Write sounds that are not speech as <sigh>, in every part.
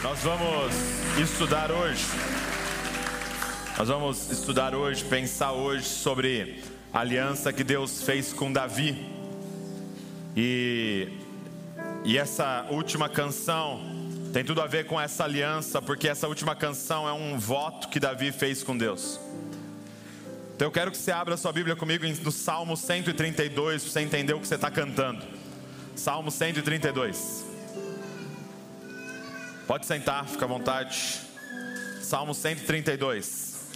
Nós vamos estudar hoje. Nós vamos estudar hoje, pensar hoje sobre a aliança que Deus fez com Davi. E, e essa última canção tem tudo a ver com essa aliança, porque essa última canção é um voto que Davi fez com Deus. Então eu quero que você abra sua Bíblia comigo no Salmo 132, para você entender o que você está cantando. Salmo 132. Pode sentar, fica à vontade. Salmo 132.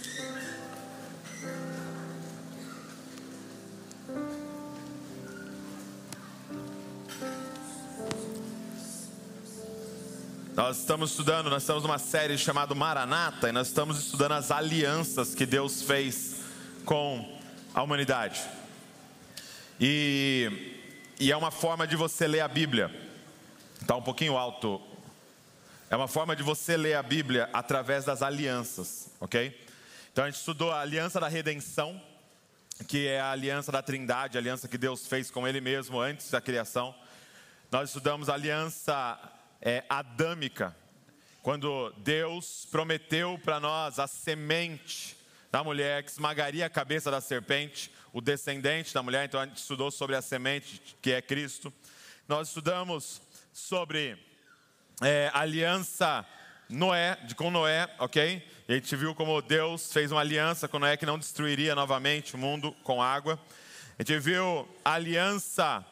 Nós estamos estudando, nós estamos numa série chamada Maranata e nós estamos estudando as alianças que Deus fez com a humanidade. E, e é uma forma de você ler a Bíblia. Está um pouquinho alto é uma forma de você ler a Bíblia através das alianças, ok? Então a gente estudou a aliança da redenção, que é a aliança da Trindade, a aliança que Deus fez com Ele mesmo antes da criação. Nós estudamos a aliança é, adâmica, quando Deus prometeu para nós a semente da mulher que esmagaria a cabeça da serpente, o descendente da mulher. Então a gente estudou sobre a semente que é Cristo. Nós estudamos sobre é, aliança Noé, com Noé, ok? E a gente viu como Deus fez uma aliança com Noé que não destruiria novamente o mundo com água. A gente viu a aliança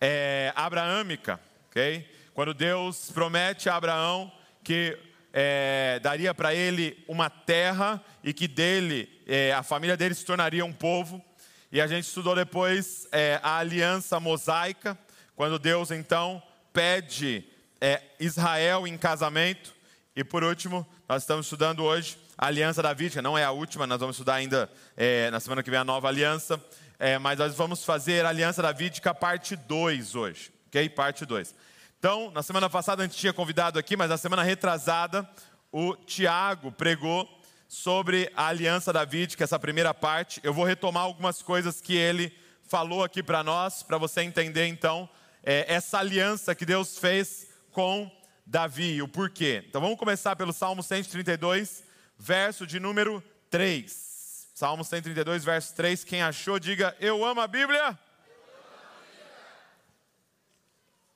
é, abraâmica, ok? Quando Deus promete a Abraão que é, daria para ele uma terra e que dele, é, a família dele se tornaria um povo. E a gente estudou depois é, a aliança mosaica, quando Deus então pede é Israel em casamento. E por último, nós estamos estudando hoje a aliança davídica. Não é a última, nós vamos estudar ainda é, na semana que vem a nova aliança. É, mas nós vamos fazer a aliança davídica parte 2 hoje. Ok? Parte 2. Então, na semana passada a gente tinha convidado aqui, mas na semana retrasada, o Tiago pregou sobre a aliança davídica, essa primeira parte. Eu vou retomar algumas coisas que ele falou aqui para nós, para você entender então é, essa aliança que Deus fez com Davi. O porquê? Então vamos começar pelo Salmo 132, verso de número 3. Salmo 132, verso 3. Quem achou, diga: Eu amo a Bíblia.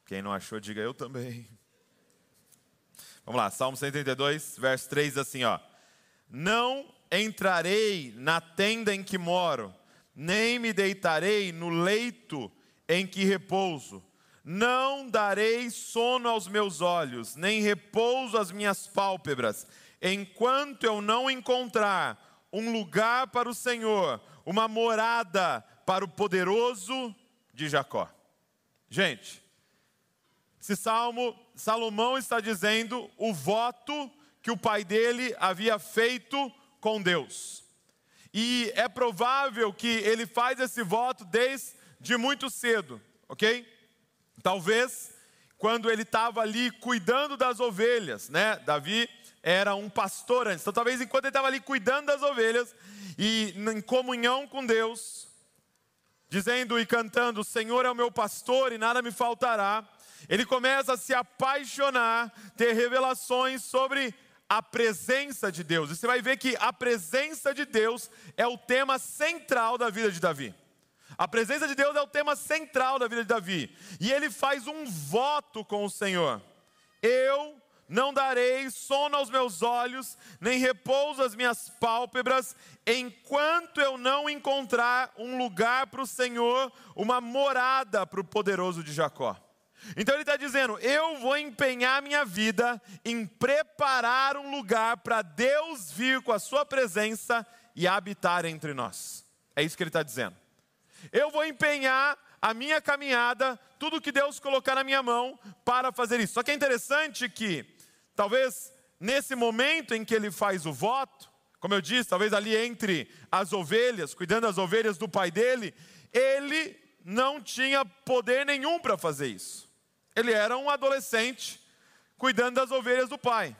Quem não achou, diga: Eu também. Vamos lá, Salmo 132, verso 3, assim: ó. Não entrarei na tenda em que moro, nem me deitarei no leito em que repouso não darei sono aos meus olhos, nem repouso às minhas pálpebras, enquanto eu não encontrar um lugar para o Senhor, uma morada para o poderoso de Jacó. Gente, esse salmo, Salomão está dizendo o voto que o pai dele havia feito com Deus. E é provável que ele faz esse voto desde muito cedo, ok? Talvez quando ele estava ali cuidando das ovelhas, né? Davi era um pastor antes. Então, talvez enquanto ele estava ali cuidando das ovelhas e em comunhão com Deus, dizendo e cantando: O Senhor é o meu pastor e nada me faltará. Ele começa a se apaixonar, ter revelações sobre a presença de Deus. E você vai ver que a presença de Deus é o tema central da vida de Davi. A presença de Deus é o tema central da vida de Davi. E ele faz um voto com o Senhor: Eu não darei sono aos meus olhos, nem repouso às minhas pálpebras, enquanto eu não encontrar um lugar para o Senhor, uma morada para o poderoso de Jacó. Então ele está dizendo: eu vou empenhar minha vida em preparar um lugar para Deus vir com a sua presença e habitar entre nós. É isso que ele está dizendo. Eu vou empenhar a minha caminhada, tudo que Deus colocar na minha mão para fazer isso. Só que é interessante que, talvez nesse momento em que ele faz o voto, como eu disse, talvez ali entre as ovelhas, cuidando das ovelhas do pai dele, ele não tinha poder nenhum para fazer isso. Ele era um adolescente cuidando das ovelhas do pai.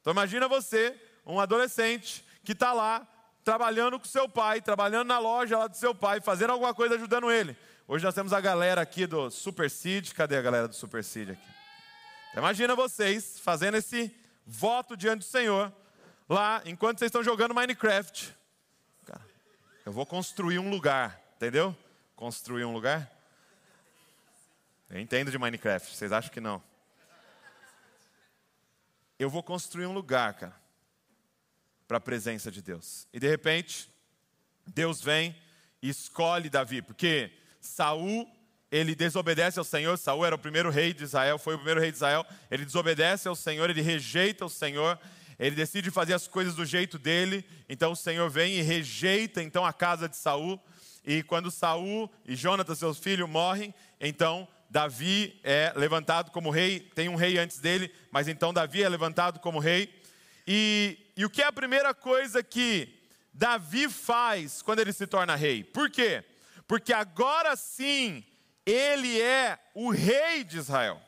Então imagina você, um adolescente que está lá trabalhando com seu pai, trabalhando na loja lá do seu pai, fazendo alguma coisa ajudando ele. Hoje nós temos a galera aqui do Super Seed. Cadê a galera do Super Seed aqui? Então, imagina vocês fazendo esse voto diante do Senhor, lá, enquanto vocês estão jogando Minecraft. Cara, eu vou construir um lugar, entendeu? Construir um lugar. Eu entendo de Minecraft, vocês acham que não? Eu vou construir um lugar, cara, para a presença de Deus. E de repente, Deus vem e escolhe Davi, porque Saul ele desobedece ao Senhor. Saul era o primeiro rei de Israel, foi o primeiro rei de Israel. Ele desobedece ao Senhor, ele rejeita o Senhor. Ele decide fazer as coisas do jeito dele. Então o Senhor vem e rejeita então a casa de Saul. E quando Saul e Jonatas, seus filhos, morrem, então Davi é levantado como rei. Tem um rei antes dele, mas então Davi é levantado como rei. E, e o que é a primeira coisa que Davi faz quando ele se torna rei? Por quê? Porque agora sim ele é o rei de Israel.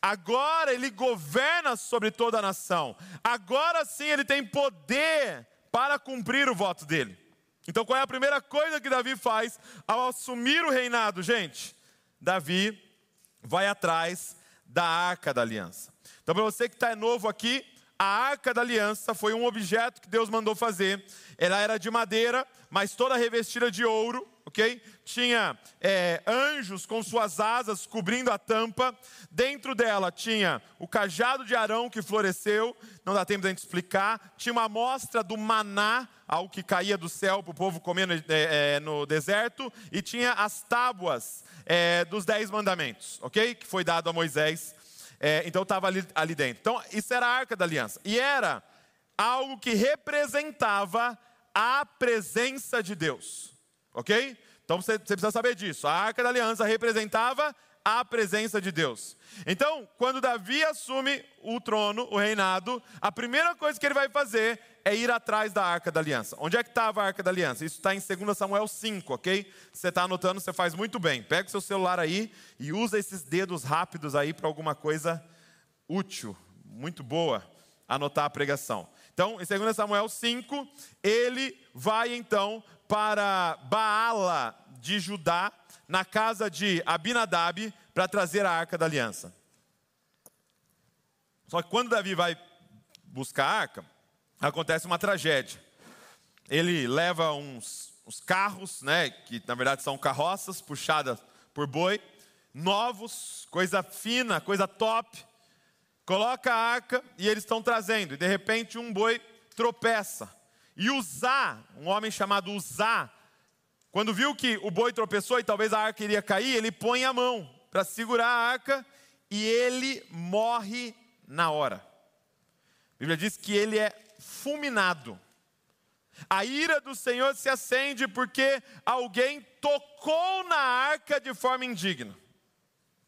Agora ele governa sobre toda a nação. Agora sim ele tem poder para cumprir o voto dele. Então qual é a primeira coisa que Davi faz ao assumir o reinado, gente? Davi vai atrás da arca da aliança. Então, para você que está novo aqui, a arca da aliança foi um objeto que Deus mandou fazer. Ela era de madeira, mas toda revestida de ouro ok? Tinha é, anjos com suas asas cobrindo a tampa. Dentro dela tinha o cajado de Arão que floresceu, não dá tempo de a gente explicar. Tinha uma amostra do maná, algo que caía do céu para o povo comer no, é, é, no, deserto. E tinha as tábuas é, dos dez mandamentos, ok? Que foi dado a Moisés. É, então estava ali, ali dentro. Então, isso era a arca da aliança. E era algo que representava a presença de Deus. Ok? Então você, você precisa saber disso. A arca da aliança representava a presença de Deus. Então, quando Davi assume o trono, o reinado, a primeira coisa que ele vai fazer é ir atrás da arca da aliança. Onde é que estava a arca da aliança? Isso está em 2 Samuel 5, ok? Você está anotando, você faz muito bem. Pega o seu celular aí e usa esses dedos rápidos aí para alguma coisa útil, muito boa, anotar a pregação. Então, em 2 Samuel 5, ele vai então para Baala de Judá, na casa de Abinadab, para trazer a arca da aliança. Só que quando Davi vai buscar a arca, acontece uma tragédia. Ele leva uns, uns carros, né, que na verdade são carroças puxadas por boi, novos, coisa fina, coisa top. Coloca a arca e eles estão trazendo, e de repente um boi tropeça e Uzá, um homem chamado Uzá, quando viu que o boi tropeçou e talvez a arca iria cair, ele põe a mão para segurar a arca e ele morre na hora. A Bíblia diz que ele é fulminado. A ira do Senhor se acende porque alguém tocou na arca de forma indigna.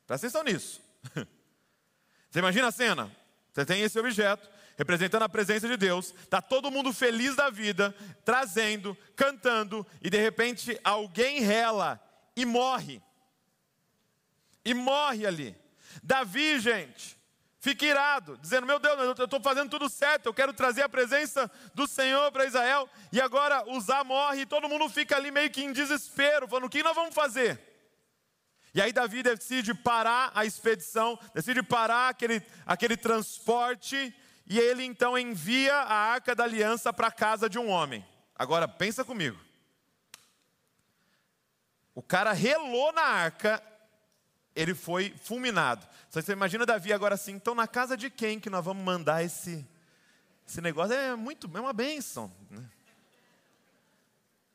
Presta atenção nisso. <laughs> Você imagina a cena? Você tem esse objeto, representando a presença de Deus, está todo mundo feliz da vida, trazendo, cantando, e de repente alguém rela e morre. E morre ali. Davi, gente, fica irado, dizendo: Meu Deus, eu estou fazendo tudo certo, eu quero trazer a presença do Senhor para Israel, e agora Uzá morre, e todo mundo fica ali meio que em desespero, falando: O que nós vamos fazer? E aí Davi decide parar a expedição, decide parar aquele, aquele transporte e ele então envia a arca da aliança para a casa de um homem. Agora, pensa comigo. O cara relou na arca, ele foi fulminado. Você imagina Davi agora assim, então na casa de quem que nós vamos mandar esse, esse negócio? É muito, é uma bênção. Né?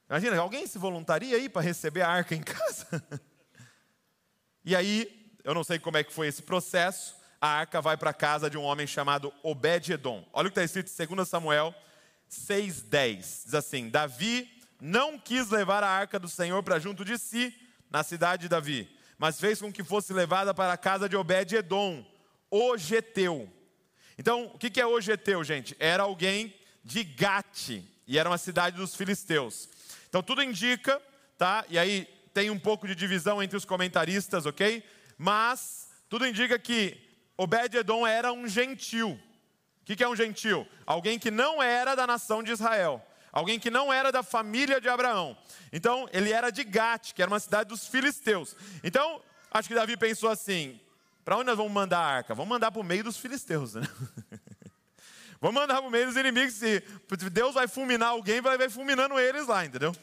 Imagina, alguém se voluntaria aí para receber a arca em <laughs> casa? e aí, eu não sei como é que foi esse processo, a arca vai para a casa de um homem chamado Obed-Edom. Olha o que está escrito em 2 Samuel 6,10. Diz assim: Davi não quis levar a arca do Senhor para junto de si, na cidade de Davi, mas fez com que fosse levada para a casa de Obed-Edom, o Geteu. Então, o que é o Geteu, gente? Era alguém de Gate, e era uma cidade dos filisteus. Então, tudo indica, tá? E aí tem um pouco de divisão entre os comentaristas, ok? Mas tudo indica que Obed-Edom era um gentil. O que é um gentil? Alguém que não era da nação de Israel. Alguém que não era da família de Abraão. Então, ele era de Gat, que era uma cidade dos filisteus. Então, acho que Davi pensou assim: para onde nós vamos mandar a arca? Vamos mandar para o meio dos filisteus. Né? <laughs> Vamos mandar para o meio dos inimigos. Se Deus vai fulminar alguém, vai, vai fulminando eles lá, entendeu?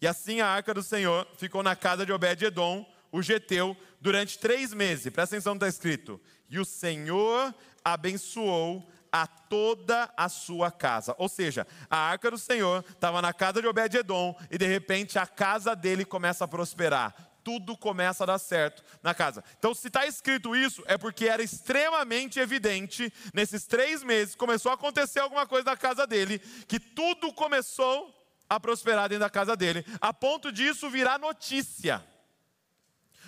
E assim a arca do Senhor ficou na casa de Obed-Edom, o geteu, durante três meses. Presta atenção no que está escrito. E o Senhor abençoou a toda a sua casa. Ou seja, a arca do Senhor estava na casa de Obed-Edom e de repente a casa dele começa a prosperar. Tudo começa a dar certo na casa. Então, se está escrito isso, é porque era extremamente evidente, nesses três meses, começou a acontecer alguma coisa na casa dele, que tudo começou a prosperar dentro da casa dele, a ponto disso virar notícia.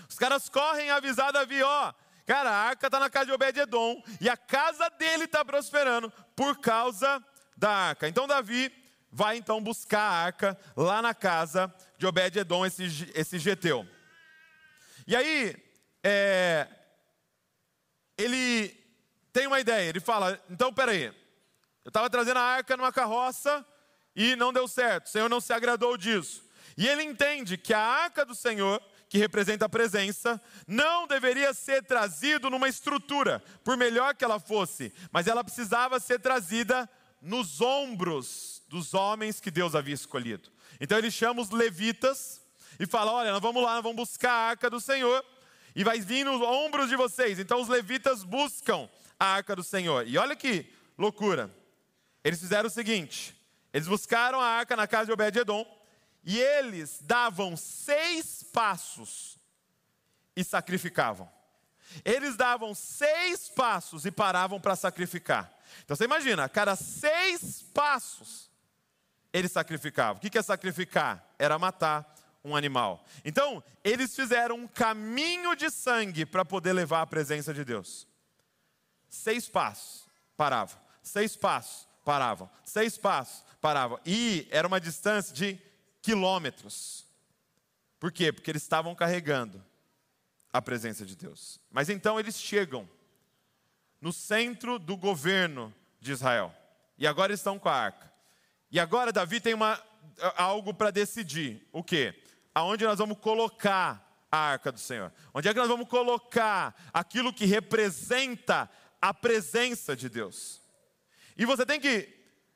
Os caras correm avisar Davi, ó, cara, a arca está na casa de Obed-Edom e a casa dele está prosperando por causa da arca. Então Davi vai então buscar a arca lá na casa de Obed-Edom, esse, esse geteu. E aí, é, ele tem uma ideia, ele fala, então peraí, eu estava trazendo a arca numa carroça, e não deu certo, o Senhor não se agradou disso. E ele entende que a arca do Senhor, que representa a presença, não deveria ser trazido numa estrutura, por melhor que ela fosse, mas ela precisava ser trazida nos ombros dos homens que Deus havia escolhido. Então ele chama os levitas e fala: Olha, nós vamos lá, nós vamos buscar a arca do Senhor e vai vir nos ombros de vocês. Então os levitas buscam a arca do Senhor. E olha que loucura. Eles fizeram o seguinte: eles buscaram a arca na casa de Obed-Edom e eles davam seis passos e sacrificavam. Eles davam seis passos e paravam para sacrificar. Então você imagina, a cada seis passos eles sacrificavam. O que é sacrificar? Era matar um animal. Então, eles fizeram um caminho de sangue para poder levar a presença de Deus. Seis passos, paravam. Seis passos, paravam. Seis passos, paravam. E era uma distância de quilômetros. Por quê? Porque eles estavam carregando a presença de Deus. Mas então eles chegam no centro do governo de Israel. E agora estão com a arca. E agora Davi tem uma, algo para decidir. O quê? Aonde nós vamos colocar a arca do Senhor? Onde é que nós vamos colocar aquilo que representa a presença de Deus? E você tem que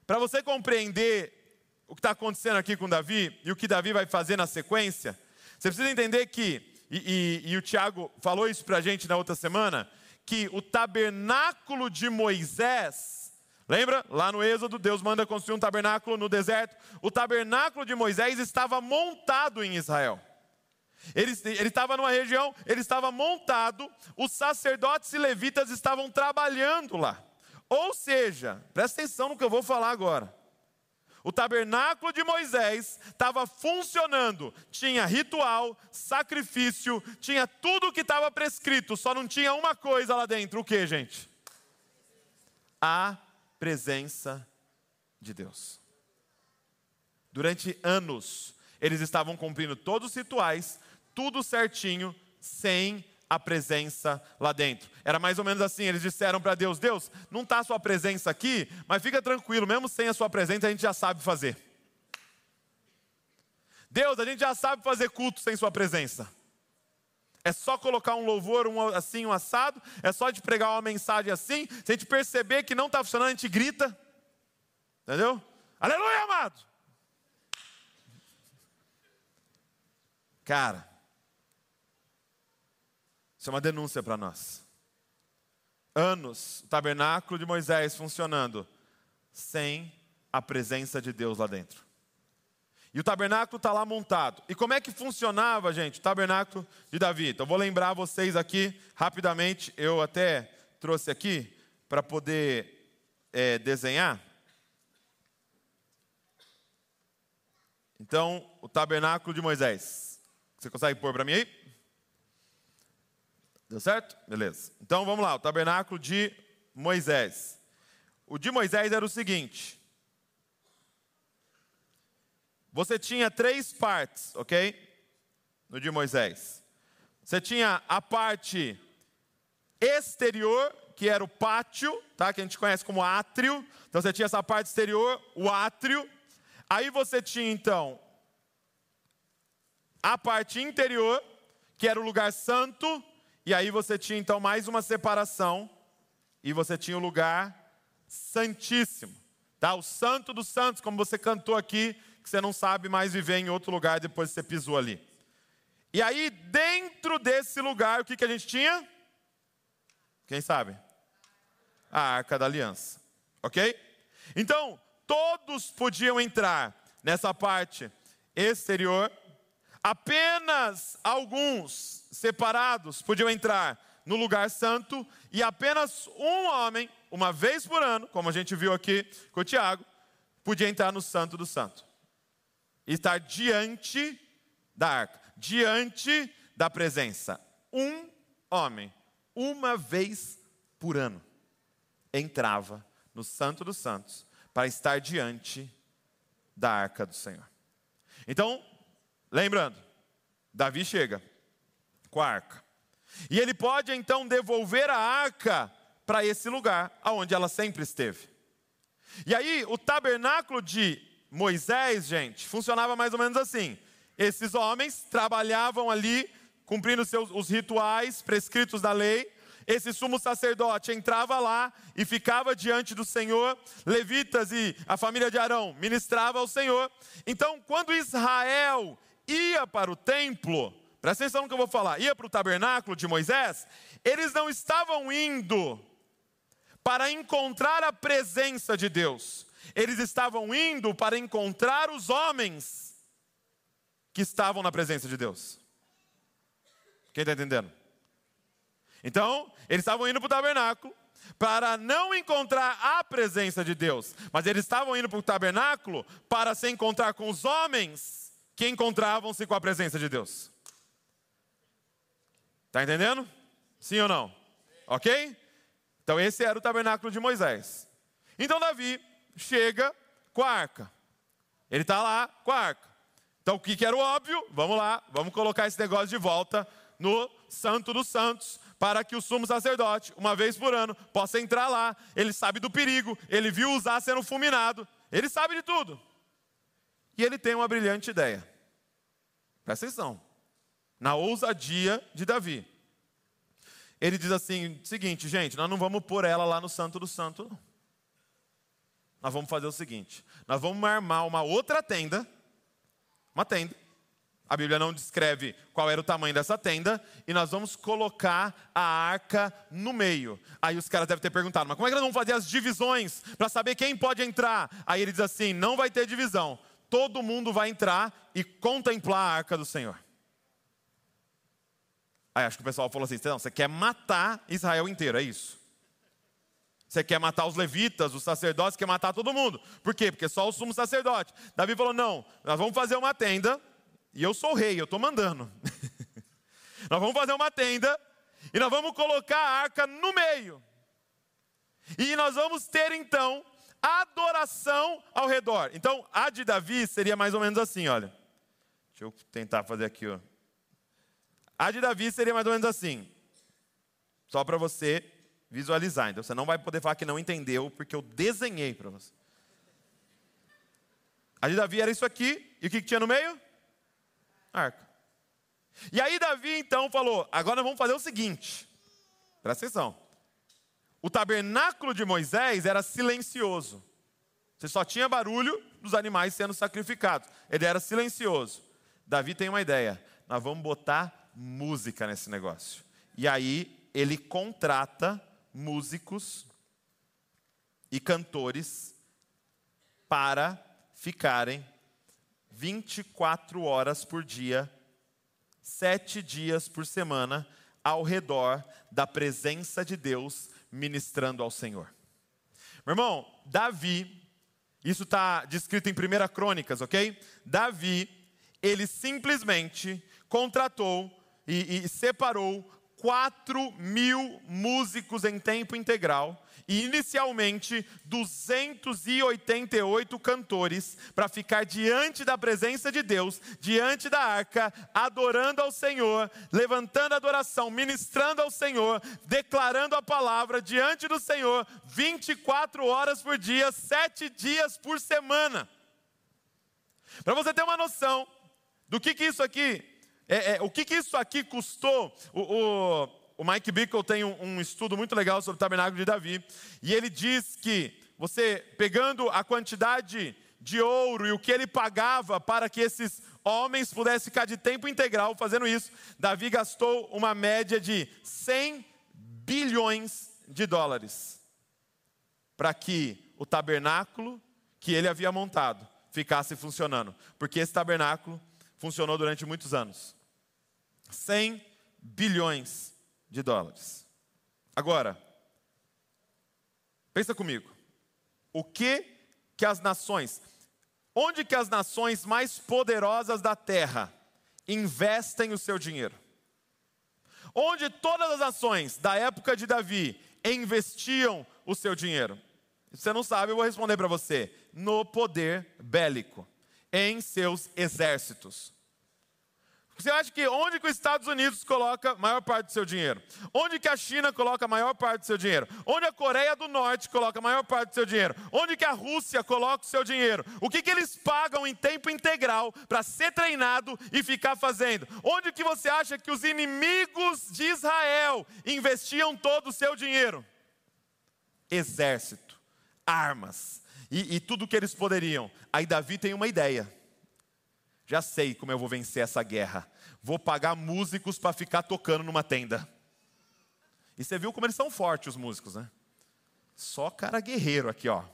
para você compreender o que está acontecendo aqui com Davi e o que Davi vai fazer na sequência, você precisa entender que, e, e, e o Tiago falou isso para a gente na outra semana, que o tabernáculo de Moisés, lembra? Lá no Êxodo, Deus manda construir um tabernáculo no deserto. O tabernáculo de Moisés estava montado em Israel. Ele, ele estava numa região, ele estava montado, os sacerdotes e levitas estavam trabalhando lá. Ou seja, presta atenção no que eu vou falar agora. O tabernáculo de Moisés estava funcionando, tinha ritual, sacrifício, tinha tudo o que estava prescrito, só não tinha uma coisa lá dentro: o que, gente? A presença de Deus. Durante anos, eles estavam cumprindo todos os rituais, tudo certinho, sem a presença lá dentro. Era mais ou menos assim, eles disseram para Deus: Deus, não está a sua presença aqui, mas fica tranquilo, mesmo sem a sua presença, a gente já sabe fazer. Deus, a gente já sabe fazer culto sem sua presença. É só colocar um louvor um, assim, um assado, é só de pregar uma mensagem assim, se a gente perceber que não está funcionando, a gente grita. Entendeu? Aleluia, amado! Cara, isso é uma denúncia para nós. Anos, o tabernáculo de Moisés funcionando sem a presença de Deus lá dentro. E o tabernáculo está lá montado. E como é que funcionava, gente, o tabernáculo de Davi? Então, vou lembrar vocês aqui, rapidamente, eu até trouxe aqui para poder é, desenhar. Então, o tabernáculo de Moisés. Você consegue pôr para mim aí? Deu certo? Beleza. Então vamos lá, o tabernáculo de Moisés. O de Moisés era o seguinte: você tinha três partes, ok? No de Moisés. Você tinha a parte exterior, que era o pátio, tá? Que a gente conhece como átrio. Então você tinha essa parte exterior, o átrio. Aí você tinha então a parte interior, que era o lugar santo, e aí você tinha então mais uma separação, e você tinha o lugar Santíssimo. Tá? O Santo dos Santos, como você cantou aqui, que você não sabe mais viver em outro lugar depois que você pisou ali. E aí, dentro desse lugar, o que, que a gente tinha? Quem sabe? A Arca da Aliança. Ok? Então, todos podiam entrar nessa parte exterior, apenas alguns separados podiam entrar no lugar santo, e apenas um homem, uma vez por ano, como a gente viu aqui com o Tiago, podia entrar no santo do santo. E estar diante da arca, diante da presença. Um homem, uma vez por ano, entrava no santo dos santos para estar diante da arca do Senhor. Então, lembrando, Davi chega com a arca. E ele pode então devolver a arca para esse lugar, aonde ela sempre esteve. E aí, o tabernáculo de Moisés, gente, funcionava mais ou menos assim. Esses homens trabalhavam ali, cumprindo seus, os rituais prescritos da lei. Esse sumo sacerdote entrava lá e ficava diante do Senhor. Levitas e a família de Arão ministrava ao Senhor. Então, quando Israel ia para o templo, presta atenção no que eu vou falar, ia para o tabernáculo de Moisés, eles não estavam indo para encontrar a presença de Deus, eles estavam indo para encontrar os homens que estavam na presença de Deus. Quem está entendendo? Então, eles estavam indo para o tabernáculo para não encontrar a presença de Deus, mas eles estavam indo para o tabernáculo para se encontrar com os homens que encontravam-se com a presença de Deus. Está entendendo? Sim ou não? Ok? Então esse era o tabernáculo de Moisés. Então Davi chega com a arca. Ele está lá com a arca. Então o que, que era o óbvio? Vamos lá, vamos colocar esse negócio de volta no Santo dos Santos, para que o sumo sacerdote, uma vez por ano, possa entrar lá. Ele sabe do perigo, ele viu usar sendo fulminado, ele sabe de tudo. E ele tem uma brilhante ideia. Presta atenção. Na ousadia de Davi. Ele diz assim: seguinte, gente, nós não vamos pôr ela lá no Santo do Santo. Não. Nós vamos fazer o seguinte: nós vamos armar uma outra tenda, uma tenda. A Bíblia não descreve qual era o tamanho dessa tenda, e nós vamos colocar a arca no meio. Aí os caras devem ter perguntado: mas como é que nós vamos fazer as divisões para saber quem pode entrar? Aí ele diz assim: não vai ter divisão todo mundo vai entrar e contemplar a arca do Senhor. Aí acho que o pessoal falou assim: não, você quer matar Israel inteiro, é isso? Você quer matar os levitas, os sacerdotes, quer matar todo mundo. Por quê? Porque só o sumo sacerdote. Davi falou: não, nós vamos fazer uma tenda, e eu sou rei, eu estou mandando. <laughs> nós vamos fazer uma tenda, e nós vamos colocar a arca no meio. E nós vamos ter então adoração ao redor. Então, a de Davi seria mais ou menos assim, olha. Deixa eu tentar fazer aqui, ó. A de Davi seria mais ou menos assim. Só para você visualizar. Então, você não vai poder falar que não entendeu, porque eu desenhei para você. A de Davi era isso aqui, e o que, que tinha no meio? Arca. E aí Davi então falou: agora vamos fazer o seguinte. Presta atenção. O tabernáculo de Moisés era silencioso. Você só tinha barulho dos animais sendo sacrificados. Ele era silencioso. Davi tem uma ideia. Nós vamos botar música nesse negócio. E aí ele contrata músicos e cantores para ficarem 24 horas por dia, sete dias por semana, ao redor da presença de Deus ministrando ao Senhor. Meu irmão, Davi, isso está descrito em 1 Crônicas, ok? Davi, ele simplesmente contratou e, e separou 4 mil músicos em tempo integral e inicialmente 288 cantores para ficar diante da presença de Deus, diante da arca, adorando ao Senhor, levantando adoração, ministrando ao Senhor, declarando a palavra diante do Senhor, 24 horas por dia, sete dias por semana. Para você ter uma noção do que, que isso aqui, é, é, o que, que isso aqui custou, o, o o Mike Bickle tem um, um, estudo muito legal sobre o tabernáculo de Davi, e ele diz que você pegando a quantidade de ouro e o que ele pagava para que esses homens pudessem ficar de tempo integral fazendo isso, Davi gastou uma média de 100 bilhões de dólares para que o tabernáculo que ele havia montado ficasse funcionando, porque esse tabernáculo funcionou durante muitos anos. 100 bilhões de dólares. Agora, pensa comigo. O que que as nações, onde que as nações mais poderosas da terra investem o seu dinheiro? Onde todas as nações da época de Davi investiam o seu dinheiro? Se você não sabe, eu vou responder para você. No poder bélico, em seus exércitos. Você acha que onde que os Estados Unidos coloca a maior parte do seu dinheiro? Onde que a China coloca a maior parte do seu dinheiro? Onde a Coreia do Norte coloca a maior parte do seu dinheiro? Onde que a Rússia coloca o seu dinheiro? O que que eles pagam em tempo integral para ser treinado e ficar fazendo? Onde que você acha que os inimigos de Israel investiam todo o seu dinheiro? Exército, armas e, e tudo que eles poderiam. Aí Davi tem uma ideia. Já sei como eu vou vencer essa guerra. Vou pagar músicos para ficar tocando numa tenda. E você viu como eles são fortes, os músicos, né? Só cara guerreiro aqui, ó.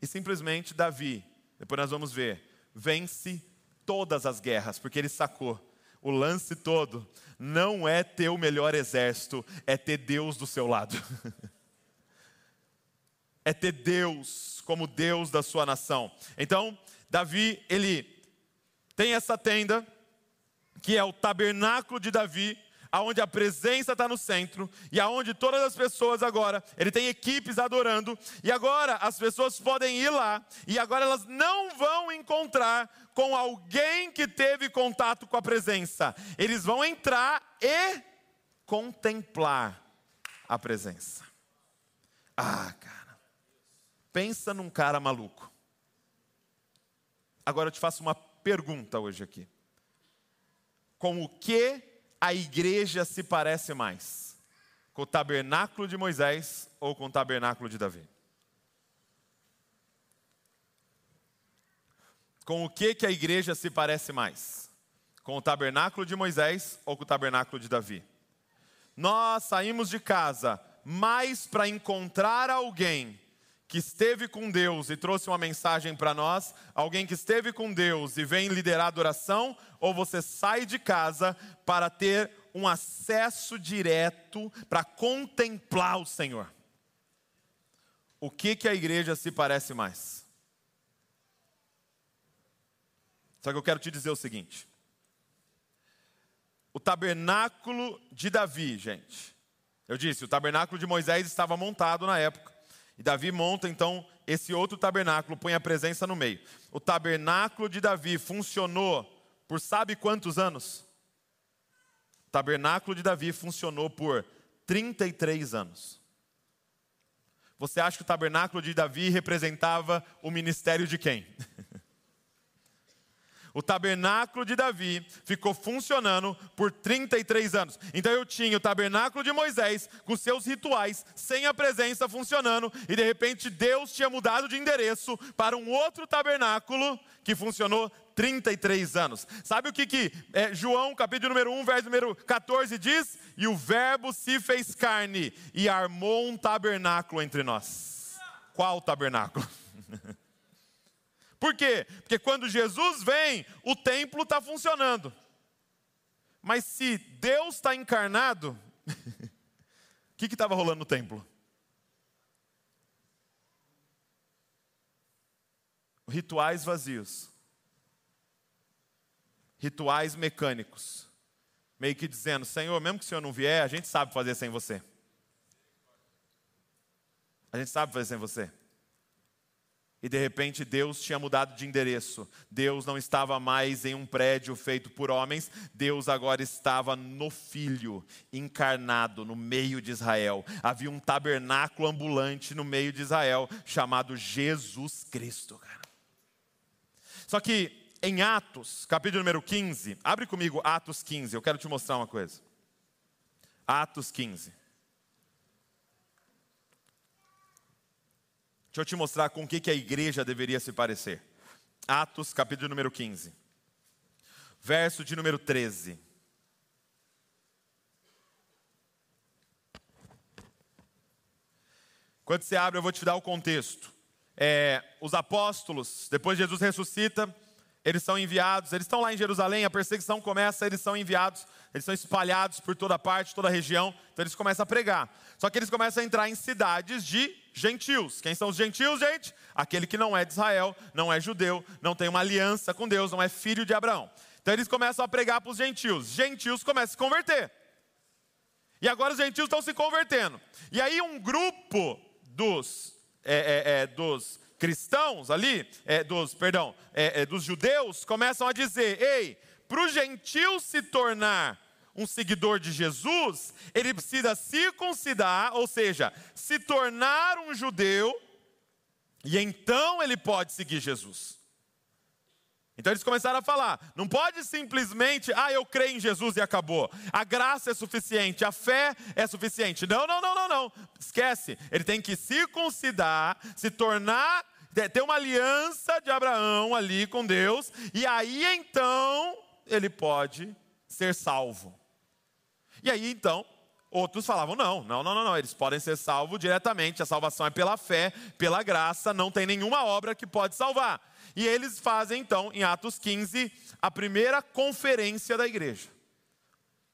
E simplesmente Davi, depois nós vamos ver, vence todas as guerras, porque ele sacou. O lance todo não é ter o melhor exército, é ter Deus do seu lado. <laughs> é ter Deus como Deus da sua nação. Então, Davi, ele tem essa tenda, que é o tabernáculo de Davi, aonde a presença está no centro e aonde todas as pessoas agora, ele tem equipes adorando e agora as pessoas podem ir lá e agora elas não vão encontrar com alguém que teve contato com a presença. Eles vão entrar e contemplar a presença. Ah, cara. Pensa num cara maluco. Agora eu te faço uma pergunta hoje aqui. Com o que a igreja se parece mais? Com o tabernáculo de Moisés ou com o tabernáculo de Davi? Com o que, que a igreja se parece mais? Com o tabernáculo de Moisés ou com o tabernáculo de Davi? Nós saímos de casa mais para encontrar alguém que esteve com Deus e trouxe uma mensagem para nós, alguém que esteve com Deus e vem liderar a adoração, ou você sai de casa para ter um acesso direto para contemplar o Senhor? O que que a igreja se parece mais? Só que eu quero te dizer o seguinte: o tabernáculo de Davi, gente. Eu disse, o tabernáculo de Moisés estava montado na época. E Davi monta então esse outro tabernáculo, põe a presença no meio. O tabernáculo de Davi funcionou por sabe quantos anos? O tabernáculo de Davi funcionou por 33 anos. Você acha que o tabernáculo de Davi representava o ministério de quem? <laughs> o tabernáculo de Davi ficou funcionando por 33 anos. Então eu tinha o tabernáculo de Moisés com seus rituais, sem a presença funcionando, e de repente Deus tinha mudado de endereço para um outro tabernáculo que funcionou 33 anos. Sabe o que, que é, João, capítulo número 1, verso número 14 diz? E o Verbo se fez carne e armou um tabernáculo entre nós. Qual tabernáculo? <laughs> Por quê? Porque quando Jesus vem, o templo está funcionando. Mas se Deus está encarnado, <laughs> o que estava rolando no templo? Rituais vazios. Rituais mecânicos. Meio que dizendo: Senhor, mesmo que o Senhor não vier, a gente sabe fazer sem você. A gente sabe fazer sem você. E de repente Deus tinha mudado de endereço. Deus não estava mais em um prédio feito por homens, Deus agora estava no Filho, encarnado no meio de Israel. Havia um tabernáculo ambulante no meio de Israel, chamado Jesus Cristo, cara. Só que em Atos, capítulo número 15, abre comigo Atos 15, eu quero te mostrar uma coisa. Atos 15. Deixa eu te mostrar com o que, que a igreja deveria se parecer. Atos, capítulo número 15, verso de número 13. Quando você abre, eu vou te dar o contexto. É, os apóstolos, depois Jesus ressuscita, eles são enviados, eles estão lá em Jerusalém, a perseguição começa, eles são enviados, eles são espalhados por toda parte, toda a região, então eles começam a pregar. Só que eles começam a entrar em cidades de gentios. Quem são os gentios, gente? Aquele que não é de Israel, não é judeu, não tem uma aliança com Deus, não é filho de Abraão. Então eles começam a pregar para os gentios. Gentios começam a se converter. E agora os gentios estão se convertendo. E aí um grupo dos, é, é, é, dos cristãos ali, é, dos, perdão, é, é, dos judeus, começam a dizer: ei, para o gentil se tornar um seguidor de Jesus, ele precisa circuncidar, ou seja, se tornar um judeu, e então ele pode seguir Jesus. Então eles começaram a falar: não pode simplesmente, ah, eu creio em Jesus e acabou. A graça é suficiente, a fé é suficiente. Não, não, não, não, não. Esquece. Ele tem que circuncidar, se tornar, ter uma aliança de Abraão ali com Deus, e aí então ele pode ser salvo. E aí então, outros falavam: não, não, não, não, eles podem ser salvos diretamente, a salvação é pela fé, pela graça, não tem nenhuma obra que pode salvar. E eles fazem então, em Atos 15, a primeira conferência da igreja,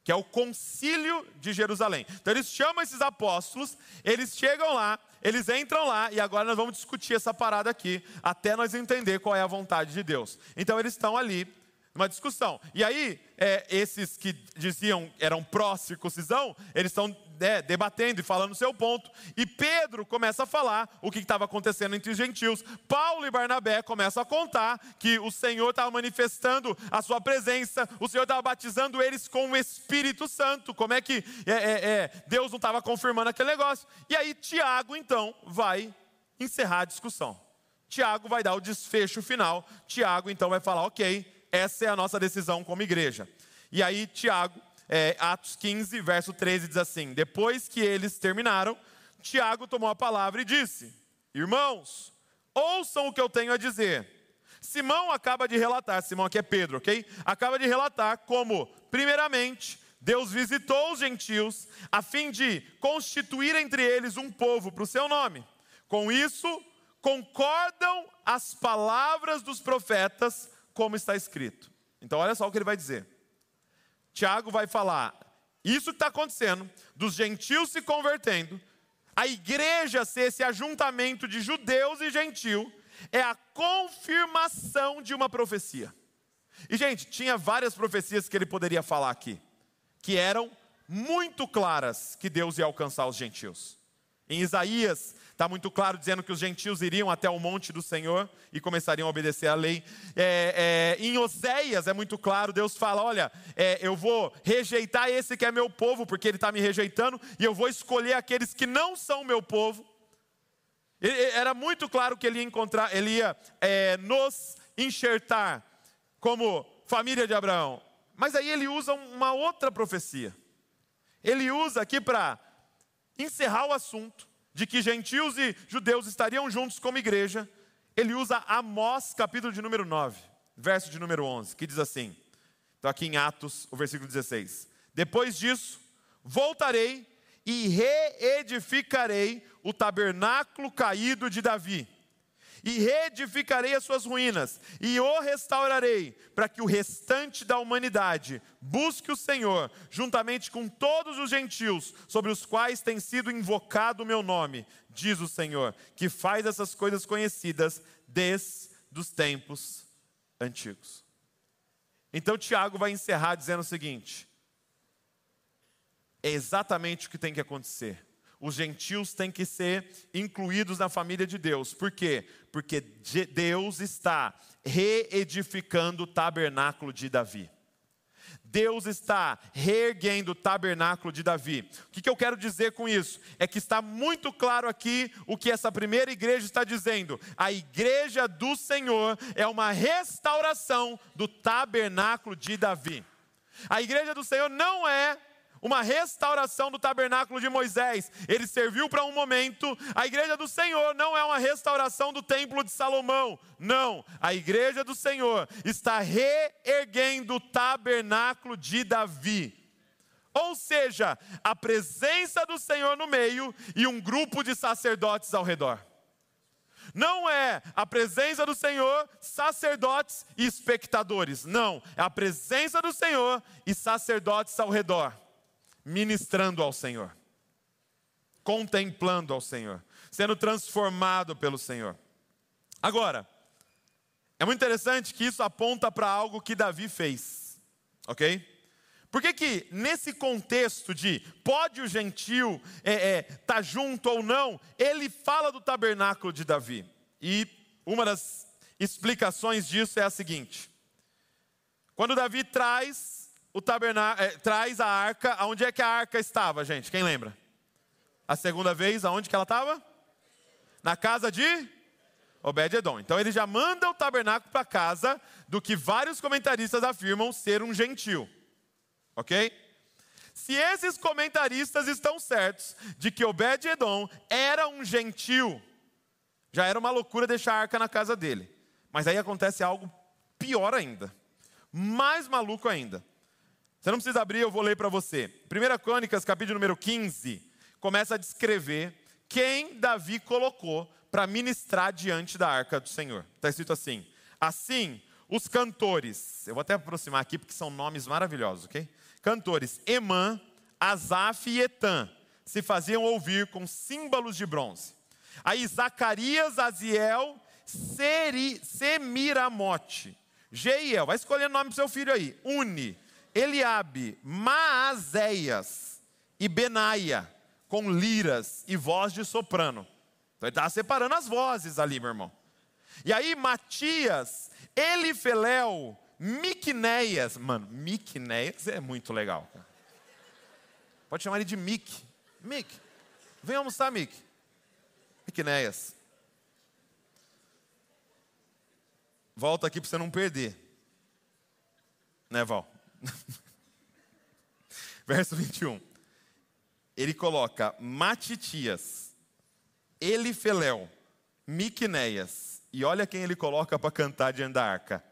que é o concílio de Jerusalém. Então eles chamam esses apóstolos, eles chegam lá, eles entram lá e agora nós vamos discutir essa parada aqui, até nós entender qual é a vontade de Deus. Então eles estão ali uma discussão. E aí, é, esses que diziam eram pró-circuncisão, eles estão é, debatendo e falando o seu ponto. E Pedro começa a falar o que estava acontecendo entre os gentios. Paulo e Barnabé começam a contar que o Senhor estava manifestando a sua presença, o Senhor estava batizando eles com o Espírito Santo. Como é que é, é, é Deus não estava confirmando aquele negócio? E aí, Tiago, então, vai encerrar a discussão. Tiago vai dar o desfecho final. Tiago, então, vai falar: ok essa é a nossa decisão como igreja. E aí, Tiago, é, Atos 15, verso 13, diz assim: Depois que eles terminaram, Tiago tomou a palavra e disse: Irmãos, ouçam o que eu tenho a dizer. Simão acaba de relatar, Simão aqui é Pedro, ok? Acaba de relatar como, primeiramente, Deus visitou os gentios a fim de constituir entre eles um povo para o seu nome. Com isso, concordam as palavras dos profetas como está escrito. Então, olha só o que ele vai dizer. Tiago vai falar: isso que está acontecendo, dos gentios se convertendo, a igreja ser esse ajuntamento de judeus e gentil, é a confirmação de uma profecia. E, gente, tinha várias profecias que ele poderia falar aqui, que eram muito claras que Deus ia alcançar os gentios. Em Isaías, Está muito claro dizendo que os gentios iriam até o monte do Senhor e começariam a obedecer à lei. É, é, em Oséias é muito claro, Deus fala: olha, é, eu vou rejeitar esse que é meu povo, porque ele está me rejeitando, e eu vou escolher aqueles que não são meu povo. Era muito claro que ele ia encontrar, ele ia é, nos enxertar como família de Abraão. Mas aí ele usa uma outra profecia. Ele usa aqui para encerrar o assunto de que gentios e judeus estariam juntos como igreja, ele usa Amós, capítulo de número 9, verso de número 11, que diz assim: então aqui em Atos, o versículo 16: Depois disso, voltarei e reedificarei o tabernáculo caído de Davi e reedificarei as suas ruínas, e o restaurarei, para que o restante da humanidade busque o Senhor, juntamente com todos os gentios sobre os quais tem sido invocado o meu nome, diz o Senhor, que faz essas coisas conhecidas desde os tempos antigos. Então Tiago vai encerrar dizendo o seguinte: é exatamente o que tem que acontecer os gentios têm que ser incluídos na família de Deus. Por quê? Porque Deus está reedificando o tabernáculo de Davi. Deus está reerguendo o tabernáculo de Davi. O que, eu quero dizer com isso? É que está muito claro aqui o que essa primeira igreja está dizendo. A igreja do Senhor é uma restauração do tabernáculo de Davi. A igreja do Senhor não é uma restauração do tabernáculo de Moisés. Ele serviu para um momento. A igreja do Senhor não é uma restauração do templo de Salomão. Não. A igreja do Senhor está reerguendo o tabernáculo de Davi. Ou seja, a presença do Senhor no meio e um grupo de sacerdotes ao redor. Não é a presença do Senhor, sacerdotes e espectadores. Não, é a presença do Senhor e sacerdotes ao redor, ministrando ao Senhor, contemplando ao Senhor, sendo transformado pelo Senhor. Agora, é muito interessante que isso aponta para algo que Davi fez, ok? Por que, nesse contexto de pode o gentil estar é, é, tá junto ou não, ele fala do tabernáculo de Davi? E uma das explicações disso é a seguinte: quando Davi traz o tabernáculo, é, traz a arca, aonde é que a arca estava, gente? Quem lembra? A segunda vez, aonde que ela estava? Na casa de Obed-edom. Então ele já manda o tabernáculo para casa do que vários comentaristas afirmam ser um gentil ok? Se esses comentaristas estão certos de que Obed-Edom era um gentil, já era uma loucura deixar a arca na casa dele. Mas aí acontece algo pior ainda, mais maluco ainda. Você não precisa abrir, eu vou ler para você. 1 Crônicas, capítulo número 15, começa a descrever quem Davi colocou para ministrar diante da arca do Senhor. Está escrito assim: Assim, os cantores, eu vou até aproximar aqui porque são nomes maravilhosos, ok? cantores Emã, Asaf e Etan se faziam ouvir com símbolos de bronze. Aí Zacarias, Aziel, Seri, Semiramote, Jeiel, vai escolher nome do seu filho aí, Uni, Eliabe, Maazéias e Benaia, com liras e voz de soprano. Então ele estava separando as vozes ali, meu irmão. E aí Matias, Elifelel, Miquineias, mano, Miquineias é muito legal. Pode chamar ele de Mic. Mic, vem almoçar, Mic. Miquineias. Volta aqui para você não perder. Né, Val? <laughs> Verso 21. Ele coloca Matitias, Elifelel, Miquineias. E olha quem ele coloca para cantar diante da arca.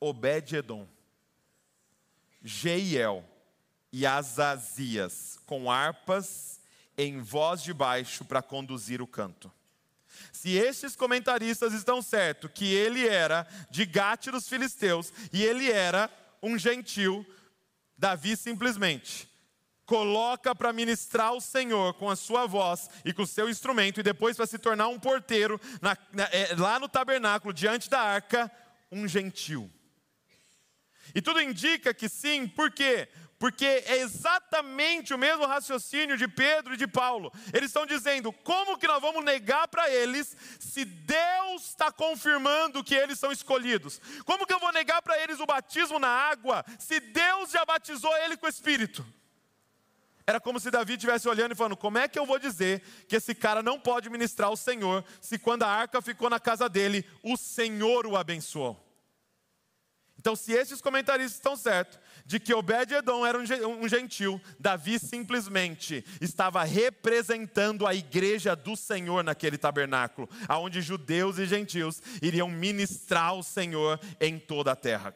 Obed-Edom, Jeiel e Azazias, com harpas em voz de baixo para conduzir o canto. Se estes comentaristas estão certos que ele era de Gate dos filisteus e ele era um gentil, Davi simplesmente coloca para ministrar o Senhor com a sua voz e com o seu instrumento, e depois para se tornar um porteiro na, na, é, lá no tabernáculo, diante da arca, um gentil. E tudo indica que sim, por quê? Porque é exatamente o mesmo raciocínio de Pedro e de Paulo. Eles estão dizendo: como que nós vamos negar para eles se Deus está confirmando que eles são escolhidos? Como que eu vou negar para eles o batismo na água se Deus já batizou ele com o Espírito? Era como se Davi estivesse olhando e falando: como é que eu vou dizer que esse cara não pode ministrar o Senhor se quando a arca ficou na casa dele, o Senhor o abençoou? Então, se esses comentaristas estão certos de que Obed-Edom era um gentil, Davi simplesmente estava representando a igreja do Senhor naquele tabernáculo, aonde judeus e gentios iriam ministrar o Senhor em toda a terra.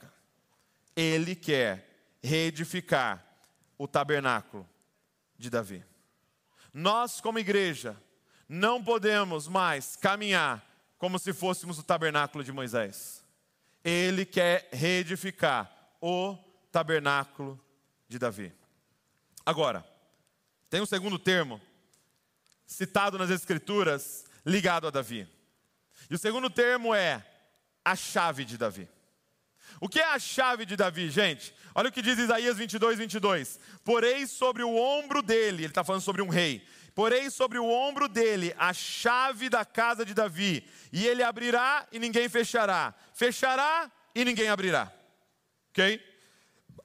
Ele quer reedificar o tabernáculo de Davi. Nós, como igreja, não podemos mais caminhar como se fôssemos o tabernáculo de Moisés ele quer reedificar o tabernáculo de Davi. Agora, tem um segundo termo citado nas Escrituras ligado a Davi. E o segundo termo é a chave de Davi. O que é a chave de Davi, gente? Olha o que diz Isaías 22, 22. Porém, sobre o ombro dele, ele está falando sobre um rei, porém sobre o ombro dele a chave da casa de Davi, e ele abrirá e ninguém fechará, fechará e ninguém abrirá. Ok?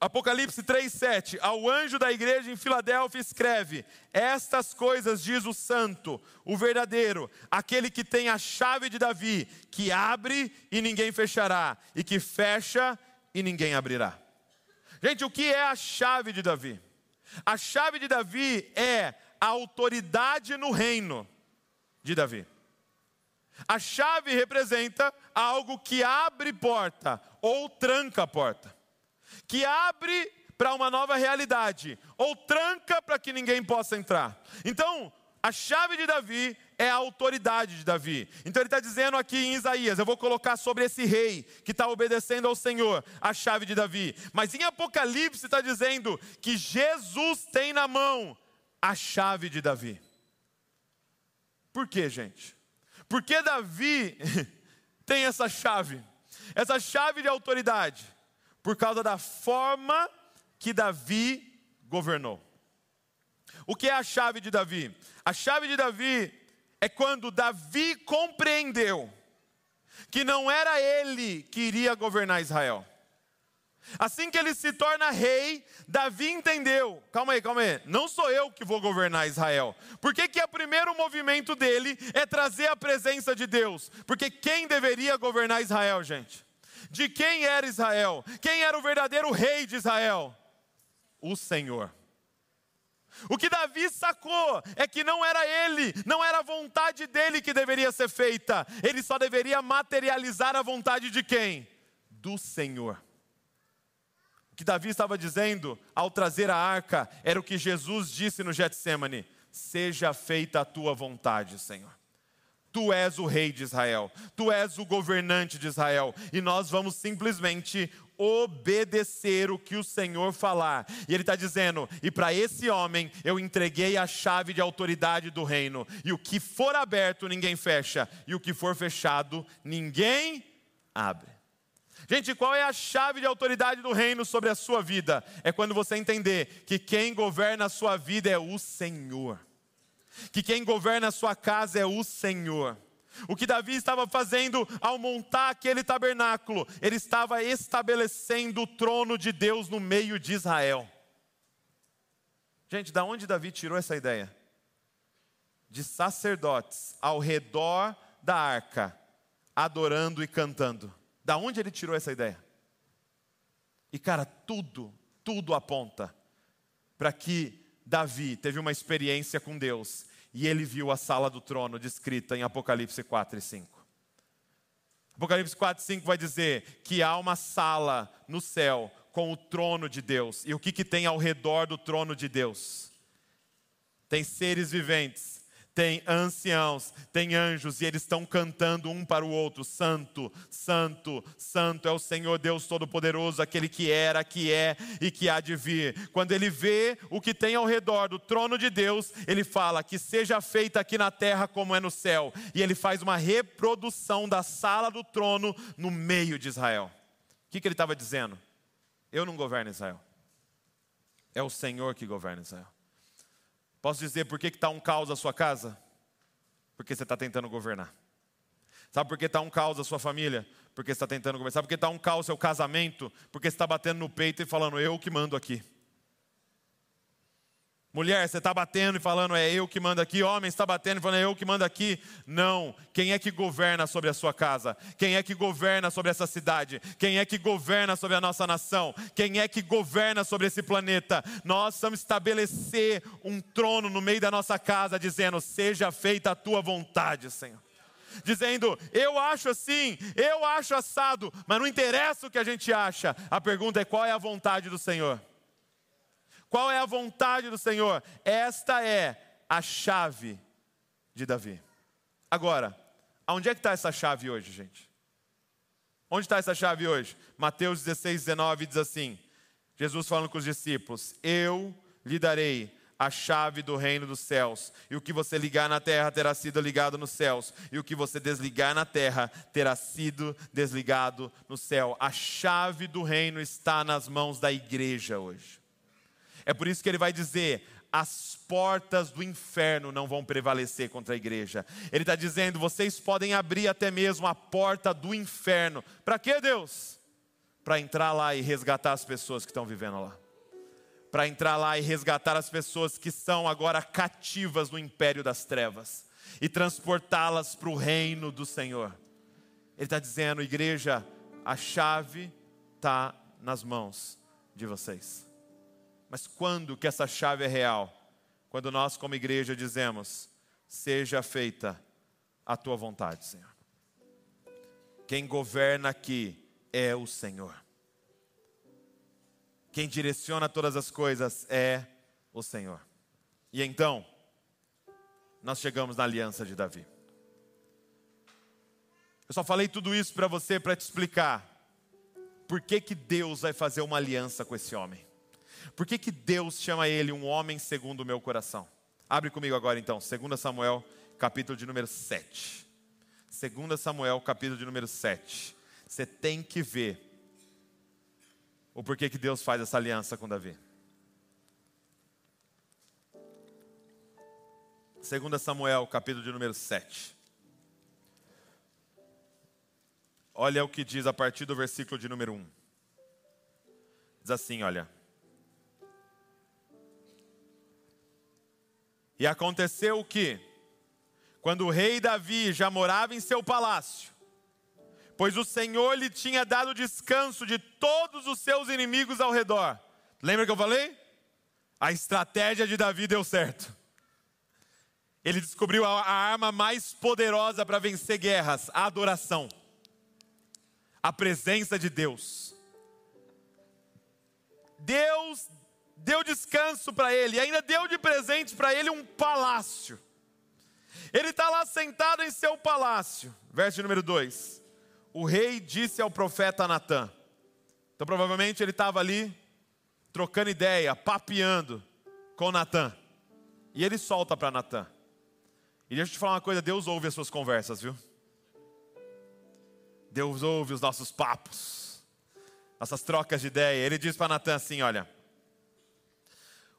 Apocalipse 3,7: Ao anjo da igreja em Filadélfia escreve: Estas coisas diz o santo, o verdadeiro, aquele que tem a chave de Davi, que abre e ninguém fechará, e que fecha e ninguém abrirá. Gente, o que é a chave de Davi? A chave de Davi é a autoridade no reino de Davi. A chave representa algo que abre porta ou tranca a porta, que abre para uma nova realidade ou tranca para que ninguém possa entrar. Então, a chave de Davi é a autoridade de Davi. Então ele está dizendo aqui em Isaías: eu vou colocar sobre esse rei que está obedecendo ao Senhor a chave de Davi. Mas em Apocalipse está dizendo que Jesus tem na mão a chave de Davi. Por quê, gente? Porque Davi <laughs> tem essa chave, essa chave de autoridade, por causa da forma que Davi governou. O que é a chave de Davi? A chave de Davi é quando Davi compreendeu que não era ele que iria governar Israel. Assim que ele se torna rei, Davi entendeu: calma aí, calma aí, não sou eu que vou governar Israel. Por que, que o primeiro movimento dele é trazer a presença de Deus? Porque quem deveria governar Israel, gente? De quem era Israel? Quem era o verdadeiro rei de Israel? O Senhor. O que Davi sacou é que não era ele, não era a vontade dele que deveria ser feita, ele só deveria materializar a vontade de quem? Do Senhor. O que Davi estava dizendo ao trazer a arca era o que Jesus disse no Getsemane: Seja feita a tua vontade, Senhor. Tu és o rei de Israel, tu és o governante de Israel, e nós vamos simplesmente obedecer o que o Senhor falar. E ele está dizendo: e para esse homem eu entreguei a chave de autoridade do reino, e o que for aberto ninguém fecha, e o que for fechado ninguém abre. Gente, qual é a chave de autoridade do reino sobre a sua vida? É quando você entender que quem governa a sua vida é o Senhor, que quem governa a sua casa é o Senhor. O que Davi estava fazendo ao montar aquele tabernáculo, ele estava estabelecendo o trono de Deus no meio de Israel. Gente, da onde Davi tirou essa ideia? De sacerdotes ao redor da arca, adorando e cantando. Da onde ele tirou essa ideia? E cara, tudo, tudo aponta para que Davi teve uma experiência com Deus e ele viu a sala do trono descrita em Apocalipse 4 e 5. Apocalipse 4 e 5 vai dizer que há uma sala no céu com o trono de Deus. E o que, que tem ao redor do trono de Deus? Tem seres viventes tem anciãos, tem anjos, e eles estão cantando um para o outro: Santo, Santo, Santo é o Senhor Deus Todo-Poderoso, aquele que era, que é e que há de vir. Quando ele vê o que tem ao redor do trono de Deus, ele fala: Que seja feita aqui na terra como é no céu. E ele faz uma reprodução da sala do trono no meio de Israel. O que, que ele estava dizendo? Eu não governo Israel, é o Senhor que governa Israel. Posso dizer por que está um caos a sua casa? Porque você está tentando governar. Sabe por que está um caos a sua família? Porque você está tentando governar. Sabe por que está um caos seu casamento? Porque você está batendo no peito e falando, eu que mando aqui. Mulher, você está batendo e falando, é eu que mando aqui. Homem, está batendo e falando, é eu que mando aqui. Não. Quem é que governa sobre a sua casa? Quem é que governa sobre essa cidade? Quem é que governa sobre a nossa nação? Quem é que governa sobre esse planeta? Nós vamos estabelecer um trono no meio da nossa casa, dizendo: Seja feita a tua vontade, Senhor dizendo: eu acho assim, eu acho assado, mas não interessa o que a gente acha. A pergunta é: qual é a vontade do Senhor? Qual é a vontade do Senhor? Esta é a chave de Davi. Agora, aonde é que está essa chave hoje, gente? Onde está essa chave hoje? Mateus 16, 19 diz assim: Jesus falando com os discípulos: Eu lhe darei a chave do reino dos céus, e o que você ligar na terra terá sido ligado nos céus, e o que você desligar na terra terá sido desligado no céu. A chave do reino está nas mãos da igreja hoje. É por isso que ele vai dizer: as portas do inferno não vão prevalecer contra a igreja. Ele está dizendo: vocês podem abrir até mesmo a porta do inferno. Para quê, Deus? Para entrar lá e resgatar as pessoas que estão vivendo lá. Para entrar lá e resgatar as pessoas que são agora cativas no império das trevas e transportá-las para o reino do Senhor. Ele está dizendo, igreja, a chave está nas mãos de vocês. Mas quando que essa chave é real? Quando nós, como igreja, dizemos: Seja feita a tua vontade, Senhor. Quem governa aqui é o Senhor. Quem direciona todas as coisas é o Senhor. E então, nós chegamos na aliança de Davi. Eu só falei tudo isso para você para te explicar por que, que Deus vai fazer uma aliança com esse homem. Por que, que Deus chama ele um homem segundo o meu coração? Abre comigo agora então, 2 Samuel, capítulo de número 7. 2 Samuel, capítulo de número 7. Você tem que ver o porquê que Deus faz essa aliança com Davi. 2 Samuel, capítulo de número 7. Olha o que diz a partir do versículo de número 1. Diz assim: olha. E aconteceu que, quando o rei Davi já morava em seu palácio, pois o Senhor lhe tinha dado descanso de todos os seus inimigos ao redor. Lembra que eu falei? A estratégia de Davi deu certo. Ele descobriu a arma mais poderosa para vencer guerras: a adoração, a presença de Deus. Deus deu descanso para ele, ainda deu de presente para ele um palácio. Ele está lá sentado em seu palácio. Verso número 2. O rei disse ao profeta Natã. Então, provavelmente, ele estava ali trocando ideia, papeando com Natã. E ele solta para Natã. E deixa eu te falar uma coisa: Deus ouve as suas conversas, viu? Deus ouve os nossos papos, nossas trocas de ideia. Ele diz para Natã assim: Olha,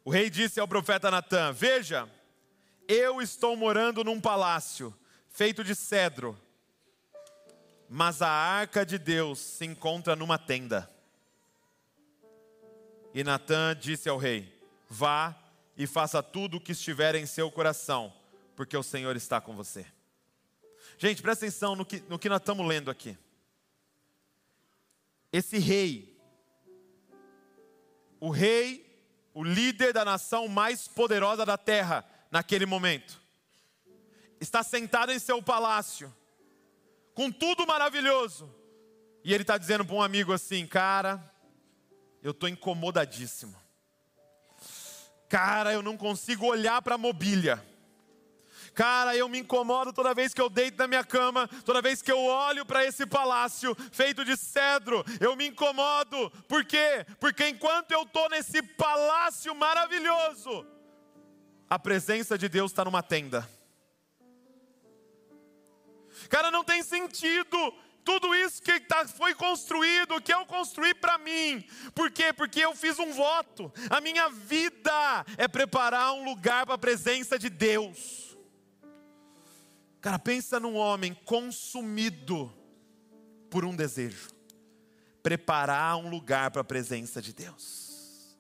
o rei disse ao profeta Natã: Veja, eu estou morando num palácio feito de cedro, mas a arca de Deus se encontra numa tenda. E Natã disse ao rei: Vá e faça tudo o que estiver em seu coração, porque o Senhor está com você. Gente, presta atenção no que, no que nós estamos lendo aqui. Esse rei, o rei o líder da nação mais poderosa da terra naquele momento. Está sentado em seu palácio, com tudo maravilhoso. E ele está dizendo para um amigo assim: Cara, eu estou incomodadíssimo. Cara, eu não consigo olhar para a mobília. Cara, eu me incomodo toda vez que eu deito na minha cama, toda vez que eu olho para esse palácio feito de cedro, eu me incomodo. Por quê? Porque enquanto eu estou nesse palácio maravilhoso, a presença de Deus está numa tenda. Cara, não tem sentido tudo isso que tá, foi construído, que eu construí para mim. Por quê? Porque eu fiz um voto. A minha vida é preparar um lugar para a presença de Deus. Cara, pensa num homem consumido por um desejo. Preparar um lugar para a presença de Deus.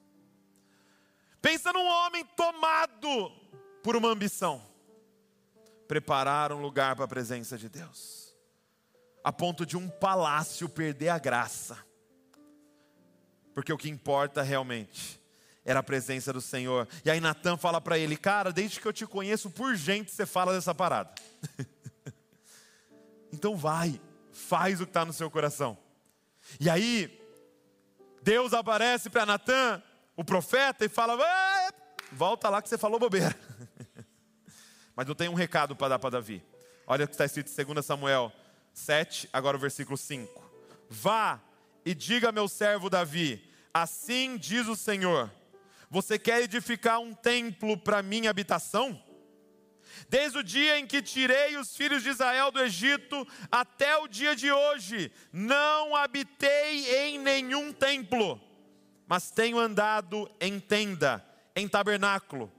Pensa num homem tomado por uma ambição. Preparar um lugar para a presença de Deus. A ponto de um palácio perder a graça. Porque o que importa realmente era a presença do Senhor. E aí Natan fala para ele: Cara, desde que eu te conheço, por gente você fala dessa parada. <laughs> então vai, faz o que está no seu coração. E aí, Deus aparece para Natan, o profeta, e fala: Volta lá que você falou bobeira. <laughs> Mas eu tenho um recado para dar para Davi. Olha o que está escrito em 2 Samuel 7, agora o versículo 5. Vá e diga a meu servo Davi: Assim diz o Senhor você quer edificar um templo para minha habitação? Desde o dia em que tirei os filhos de Israel do Egito até o dia de hoje, não habitei em nenhum templo, mas tenho andado em tenda, em tabernáculo.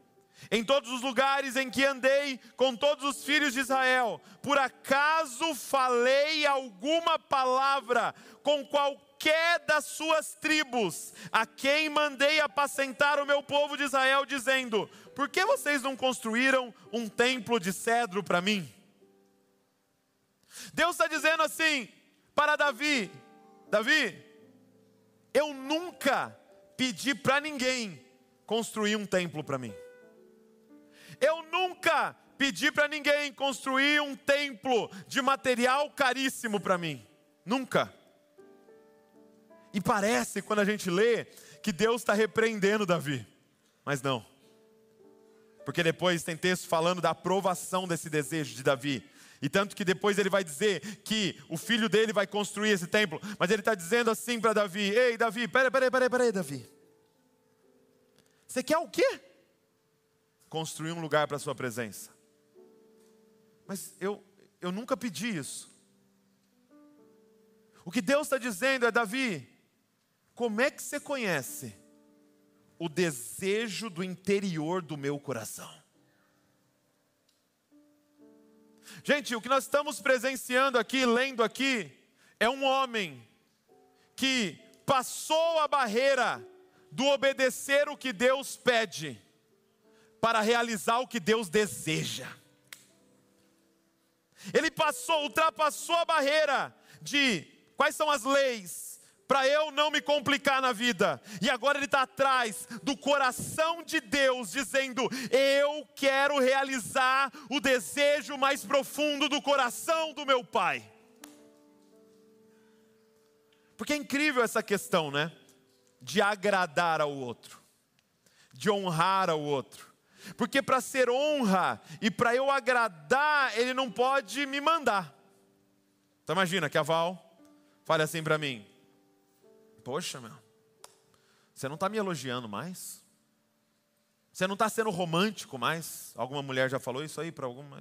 Em todos os lugares em que andei com todos os filhos de Israel, por acaso falei alguma palavra com qualquer qualquer das suas tribos, a quem mandei apacentar o meu povo de Israel, dizendo: Por que vocês não construíram um templo de cedro para mim? Deus está dizendo assim para Davi: Davi, eu nunca pedi para ninguém construir um templo para mim. Eu nunca pedi para ninguém construir um templo de material caríssimo para mim. Nunca. E parece, quando a gente lê, que Deus está repreendendo Davi. Mas não. Porque depois tem texto falando da aprovação desse desejo de Davi. E tanto que depois ele vai dizer que o filho dele vai construir esse templo. Mas ele está dizendo assim para Davi: Ei, Davi, peraí, peraí, peraí, peraí, Davi. Você quer o quê? Construir um lugar para a sua presença. Mas eu, eu nunca pedi isso. O que Deus está dizendo é: Davi, como é que você conhece o desejo do interior do meu coração? Gente, o que nós estamos presenciando aqui, lendo aqui, é um homem que passou a barreira do obedecer o que Deus pede para realizar o que Deus deseja. Ele passou, ultrapassou a barreira de quais são as leis para eu não me complicar na vida. E agora ele está atrás do coração de Deus, dizendo: Eu quero realizar o desejo mais profundo do coração do meu Pai. Porque é incrível essa questão, né? De agradar ao outro, de honrar ao outro. Porque para ser honra e para eu agradar, ele não pode me mandar. Então imagina que a Val fale assim para mim: Poxa, meu, você não está me elogiando mais? Você não está sendo romântico mais? Alguma mulher já falou isso aí para alguma?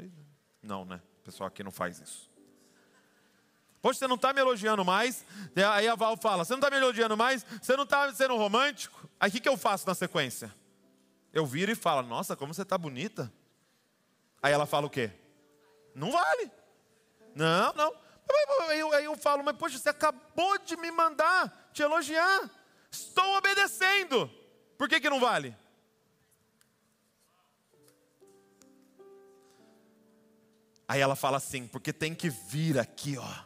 Não, né? O pessoal aqui não faz isso. Poxa, você não está me elogiando mais? Aí a Val fala: Você não está me elogiando mais? Você não está sendo romântico? Aí o que, que eu faço na sequência? Eu viro e falo: Nossa, como você está bonita. Aí ela fala o quê? Não vale. Não, não. Aí eu, aí eu falo: Mas poxa, você acabou de me mandar te elogiar. Estou obedecendo. Por que, que não vale? Aí ela fala assim, porque tem que vir aqui, ó.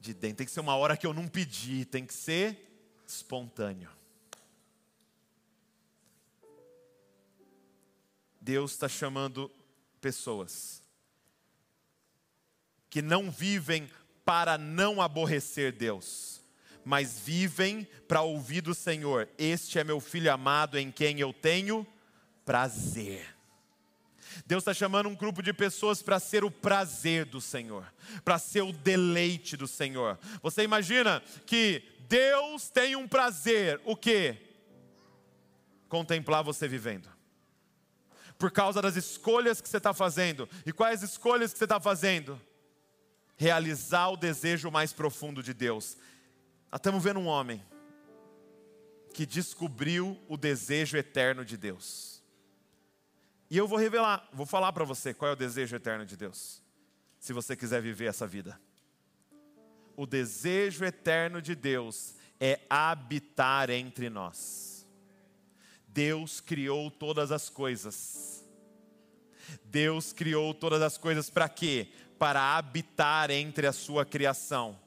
De dentro, tem que ser uma hora que eu não pedi, tem que ser espontâneo. Deus está chamando pessoas que não vivem para não aborrecer Deus, mas vivem para ouvir do Senhor: Este é meu filho amado em quem eu tenho prazer. Deus está chamando um grupo de pessoas para ser o prazer do Senhor, para ser o deleite do Senhor. Você imagina que Deus tem um prazer, o que? Contemplar você vivendo por causa das escolhas que você está fazendo. E quais escolhas que você está fazendo? Realizar o desejo mais profundo de Deus. Estamos vendo um homem que descobriu o desejo eterno de Deus. E eu vou revelar, vou falar para você qual é o desejo eterno de Deus, se você quiser viver essa vida. O desejo eterno de Deus é habitar entre nós. Deus criou todas as coisas. Deus criou todas as coisas para quê? Para habitar entre a sua criação.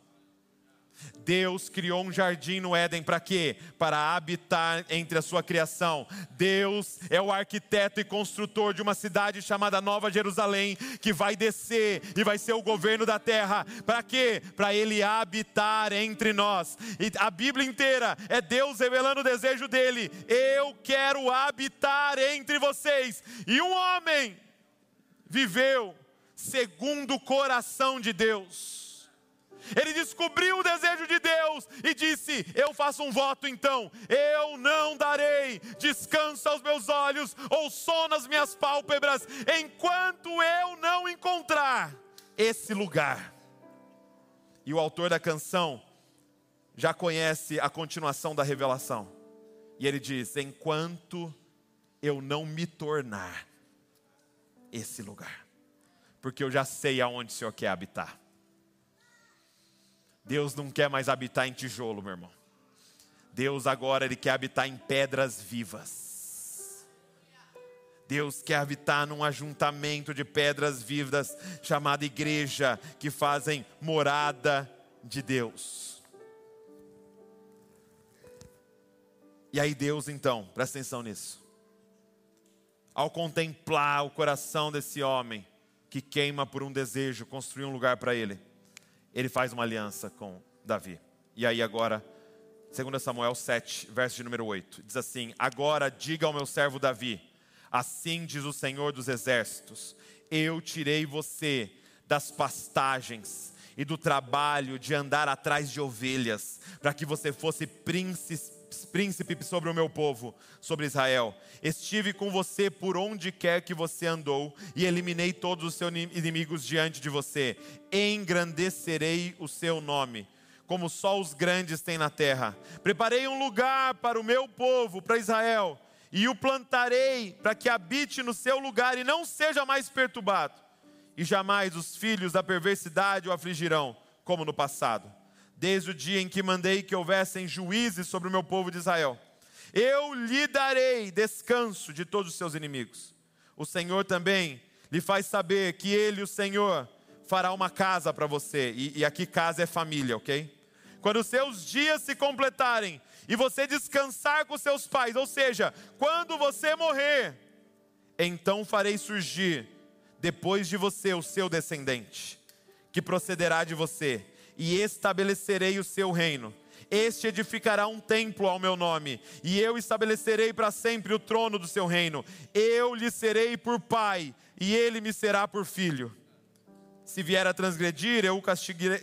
Deus criou um jardim no Éden para quê? Para habitar entre a sua criação. Deus é o arquiteto e construtor de uma cidade chamada Nova Jerusalém, que vai descer e vai ser o governo da terra. Para quê? Para ele habitar entre nós. E a Bíblia inteira é Deus revelando o desejo dele: eu quero habitar entre vocês. E um homem viveu segundo o coração de Deus ele descobriu o desejo de Deus e disse: Eu faço um voto então, eu não darei descanso aos meus olhos ou sono às minhas pálpebras, enquanto eu não encontrar esse lugar. E o autor da canção já conhece a continuação da revelação. E ele diz: Enquanto eu não me tornar esse lugar, porque eu já sei aonde o Senhor quer habitar. Deus não quer mais habitar em tijolo, meu irmão. Deus agora ele quer habitar em pedras vivas. Deus quer habitar num ajuntamento de pedras vivas chamada igreja, que fazem morada de Deus. E aí Deus então, presta atenção nisso. Ao contemplar o coração desse homem que queima por um desejo, construir um lugar para ele, ele faz uma aliança com Davi. E aí agora, 2 Samuel 7, verso de número 8, diz assim: Agora diga ao meu servo Davi, assim diz o Senhor dos exércitos: Eu tirei você das pastagens e do trabalho de andar atrás de ovelhas, para que você fosse príncipe príncipe sobre o meu povo, sobre Israel. Estive com você por onde quer que você andou e eliminei todos os seus inimigos diante de você. Engrandecerei o seu nome, como só os grandes têm na terra. Preparei um lugar para o meu povo, para Israel, e o plantarei para que habite no seu lugar e não seja mais perturbado e jamais os filhos da perversidade o afligirão, como no passado, desde o dia em que mandei que houvessem juízes sobre o meu povo de Israel. Eu lhe darei descanso de todos os seus inimigos. O Senhor também lhe faz saber que ele, o Senhor, fará uma casa para você. E, e aqui casa é família, ok? Quando os seus dias se completarem e você descansar com seus pais, ou seja, quando você morrer, então farei surgir depois de você o seu descendente, que procederá de você, e estabelecerei o seu reino. Este edificará um templo ao meu nome, e eu estabelecerei para sempre o trono do seu reino. Eu lhe serei por pai, e ele me será por filho. Se vier a transgredir, eu o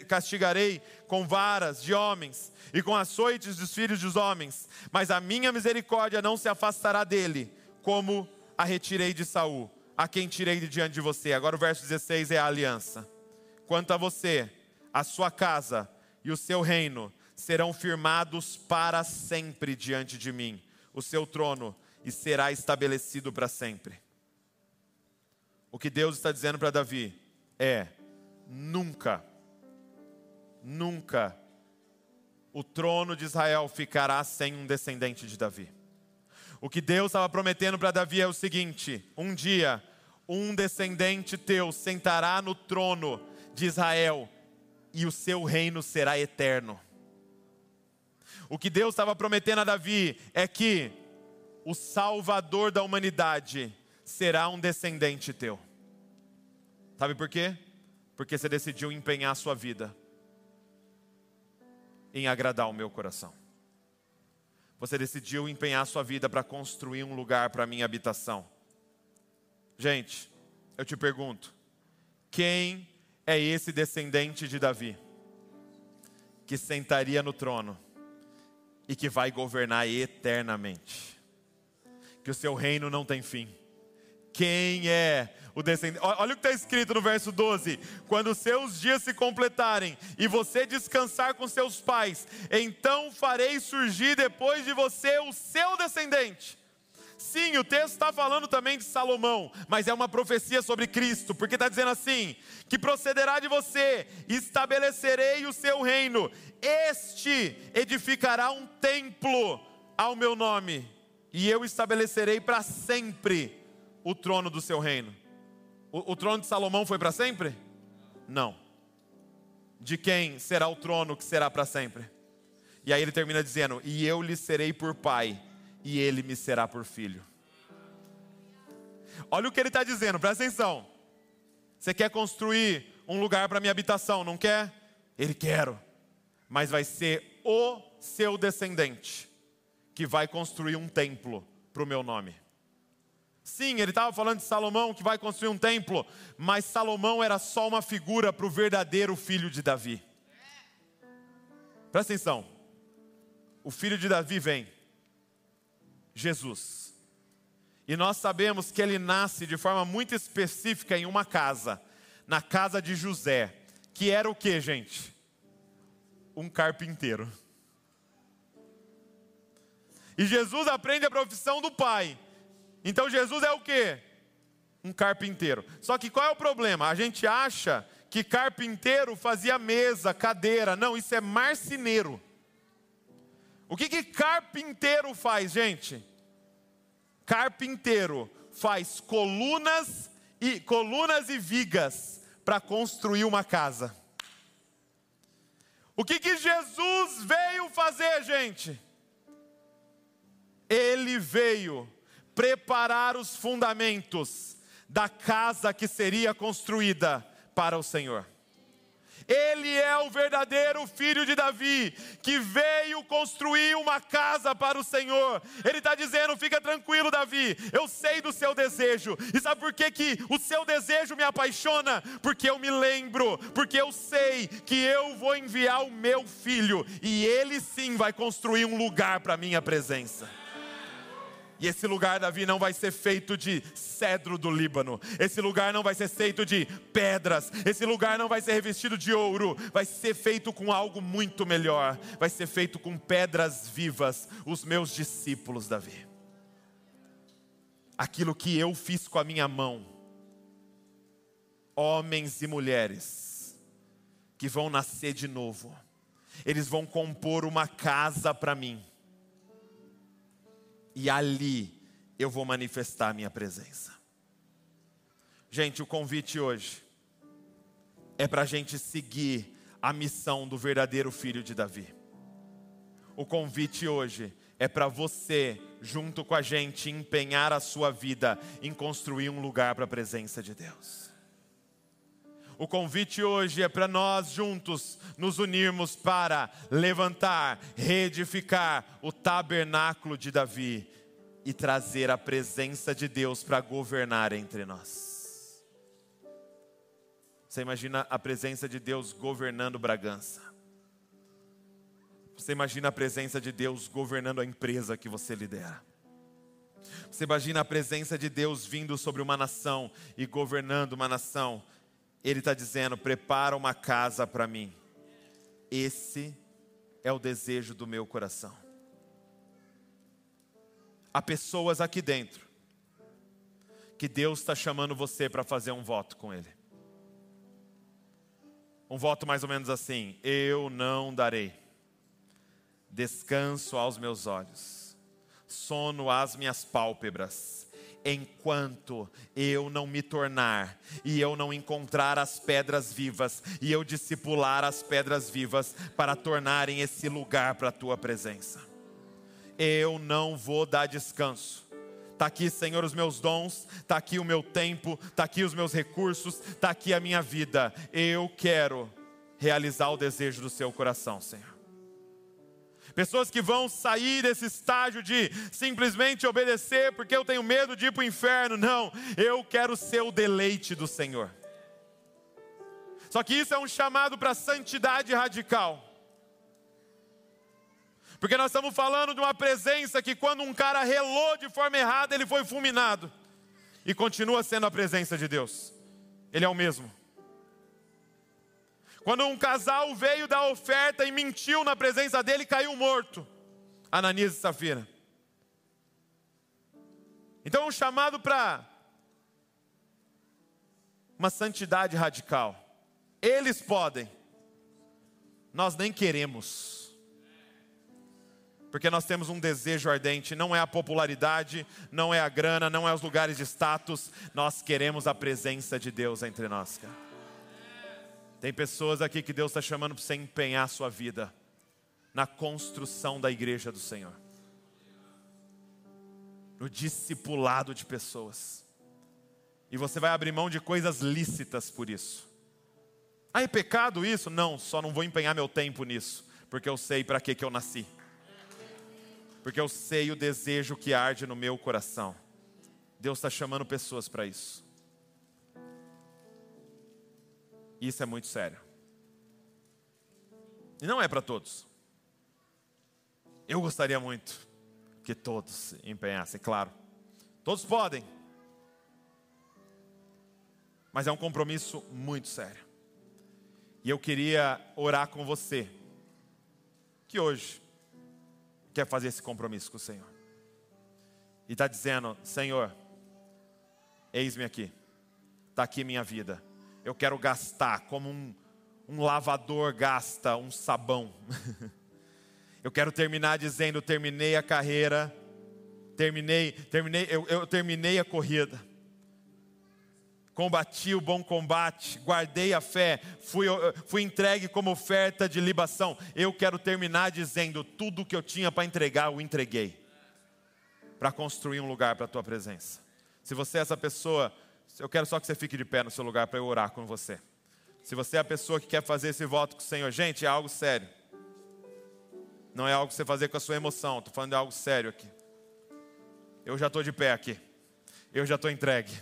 castigarei com varas de homens e com açoites dos filhos dos homens, mas a minha misericórdia não se afastará dele, como a retirei de Saul a quem tirei de diante de você. Agora o verso 16 é a aliança. Quanto a você, a sua casa e o seu reino serão firmados para sempre diante de mim, o seu trono, e será estabelecido para sempre. O que Deus está dizendo para Davi é: nunca, nunca o trono de Israel ficará sem um descendente de Davi. O que Deus estava prometendo para Davi é o seguinte: um dia, um descendente teu sentará no trono de Israel e o seu reino será eterno. O que Deus estava prometendo a Davi é que o Salvador da humanidade será um descendente teu. Sabe por quê? Porque você decidiu empenhar a sua vida em agradar o meu coração. Você decidiu empenhar a sua vida para construir um lugar para minha habitação. Gente, eu te pergunto: quem é esse descendente de Davi que sentaria no trono e que vai governar eternamente? Que o seu reino não tem fim. Quem é o descendente? Olha o que está escrito no verso 12: Quando seus dias se completarem e você descansar com seus pais, então farei surgir depois de você o seu descendente Sim, o texto está falando também de Salomão, mas é uma profecia sobre Cristo, porque está dizendo assim: que procederá de você, estabelecerei o seu reino, este edificará um templo ao meu nome, e eu estabelecerei para sempre o trono do seu reino. O, o trono de Salomão foi para sempre? Não. De quem será o trono que será para sempre? E aí ele termina dizendo: E eu lhe serei por pai e ele me será por filho. Olha o que ele está dizendo, presta atenção. Você quer construir um lugar para minha habitação, não quer? Ele quer, mas vai ser o seu descendente que vai construir um templo para o meu nome. Sim, ele estava falando de Salomão que vai construir um templo, mas Salomão era só uma figura para o verdadeiro filho de Davi. Presta atenção, o filho de Davi vem, Jesus. E nós sabemos que ele nasce de forma muito específica em uma casa, na casa de José, que era o que, gente? Um carpinteiro. E Jesus aprende a profissão do pai. Então Jesus é o que? Um carpinteiro. Só que qual é o problema? A gente acha que carpinteiro fazia mesa, cadeira. Não, isso é marceneiro. O que, que carpinteiro faz, gente? Carpinteiro faz colunas e colunas e vigas para construir uma casa. O que, que Jesus veio fazer, gente? ele veio preparar os fundamentos da casa que seria construída para o Senhor. Ele é o verdadeiro filho de Davi, que veio construir uma casa para o Senhor. Ele está dizendo: fica tranquilo, Davi, eu sei do seu desejo. E sabe por que, que o seu desejo me apaixona? Porque eu me lembro, porque eu sei que eu vou enviar o meu filho, e ele sim vai construir um lugar para a minha presença. E esse lugar, Davi, não vai ser feito de cedro do Líbano. Esse lugar não vai ser feito de pedras. Esse lugar não vai ser revestido de ouro. Vai ser feito com algo muito melhor. Vai ser feito com pedras vivas. Os meus discípulos, Davi. Aquilo que eu fiz com a minha mão. Homens e mulheres que vão nascer de novo. Eles vão compor uma casa para mim e ali eu vou manifestar a minha presença. Gente, o convite hoje é para a gente seguir a missão do verdadeiro filho de Davi. O convite hoje é para você, junto com a gente, empenhar a sua vida em construir um lugar para a presença de Deus. O convite hoje é para nós juntos nos unirmos para levantar, reedificar o tabernáculo de Davi e trazer a presença de Deus para governar entre nós. Você imagina a presença de Deus governando Bragança? Você imagina a presença de Deus governando a empresa que você lidera? Você imagina a presença de Deus vindo sobre uma nação e governando uma nação? Ele está dizendo: prepara uma casa para mim. Esse é o desejo do meu coração. Há pessoas aqui dentro que Deus está chamando você para fazer um voto com Ele. Um voto mais ou menos assim: Eu não darei descanso aos meus olhos, sono às minhas pálpebras enquanto eu não me tornar e eu não encontrar as pedras vivas e eu discipular as pedras vivas para tornarem esse lugar para a tua presença. Eu não vou dar descanso. Está aqui, Senhor, os meus dons, está aqui o meu tempo, está aqui os meus recursos, está aqui a minha vida. Eu quero realizar o desejo do seu coração, Senhor. Pessoas que vão sair desse estágio de simplesmente obedecer porque eu tenho medo de ir para o inferno. Não, eu quero ser o deleite do Senhor. Só que isso é um chamado para santidade radical. Porque nós estamos falando de uma presença que, quando um cara relou de forma errada, ele foi fulminado. E continua sendo a presença de Deus. Ele é o mesmo. Quando um casal veio dar oferta e mentiu na presença dele, caiu morto. Ananias e Safira. Então um chamado para uma santidade radical. Eles podem, nós nem queremos. Porque nós temos um desejo ardente, não é a popularidade, não é a grana, não é os lugares de status, nós queremos a presença de Deus entre nós, cara. Tem pessoas aqui que Deus está chamando para você empenhar a sua vida na construção da igreja do Senhor, no discipulado de pessoas, e você vai abrir mão de coisas lícitas por isso. Ah, é pecado isso? Não, só não vou empenhar meu tempo nisso, porque eu sei para que, que eu nasci, porque eu sei o desejo que arde no meu coração. Deus está chamando pessoas para isso. Isso é muito sério. E não é para todos. Eu gostaria muito que todos empenhassem, claro. Todos podem. Mas é um compromisso muito sério. E eu queria orar com você, que hoje quer fazer esse compromisso com o Senhor. E está dizendo: Senhor, eis-me aqui, está aqui minha vida eu quero gastar como um, um lavador gasta um sabão. <laughs> eu quero terminar dizendo: terminei a carreira, terminei, terminei, eu, eu terminei a corrida. Combati o bom combate, guardei a fé, fui, fui entregue como oferta de libação. Eu quero terminar dizendo: tudo que eu tinha para entregar, eu entreguei. para construir um lugar para a tua presença. Se você é essa pessoa, eu quero só que você fique de pé no seu lugar para eu orar com você. Se você é a pessoa que quer fazer esse voto com o Senhor, gente, é algo sério. Não é algo que você fazer com a sua emoção, estou falando de algo sério aqui. Eu já estou de pé aqui. Eu já estou entregue.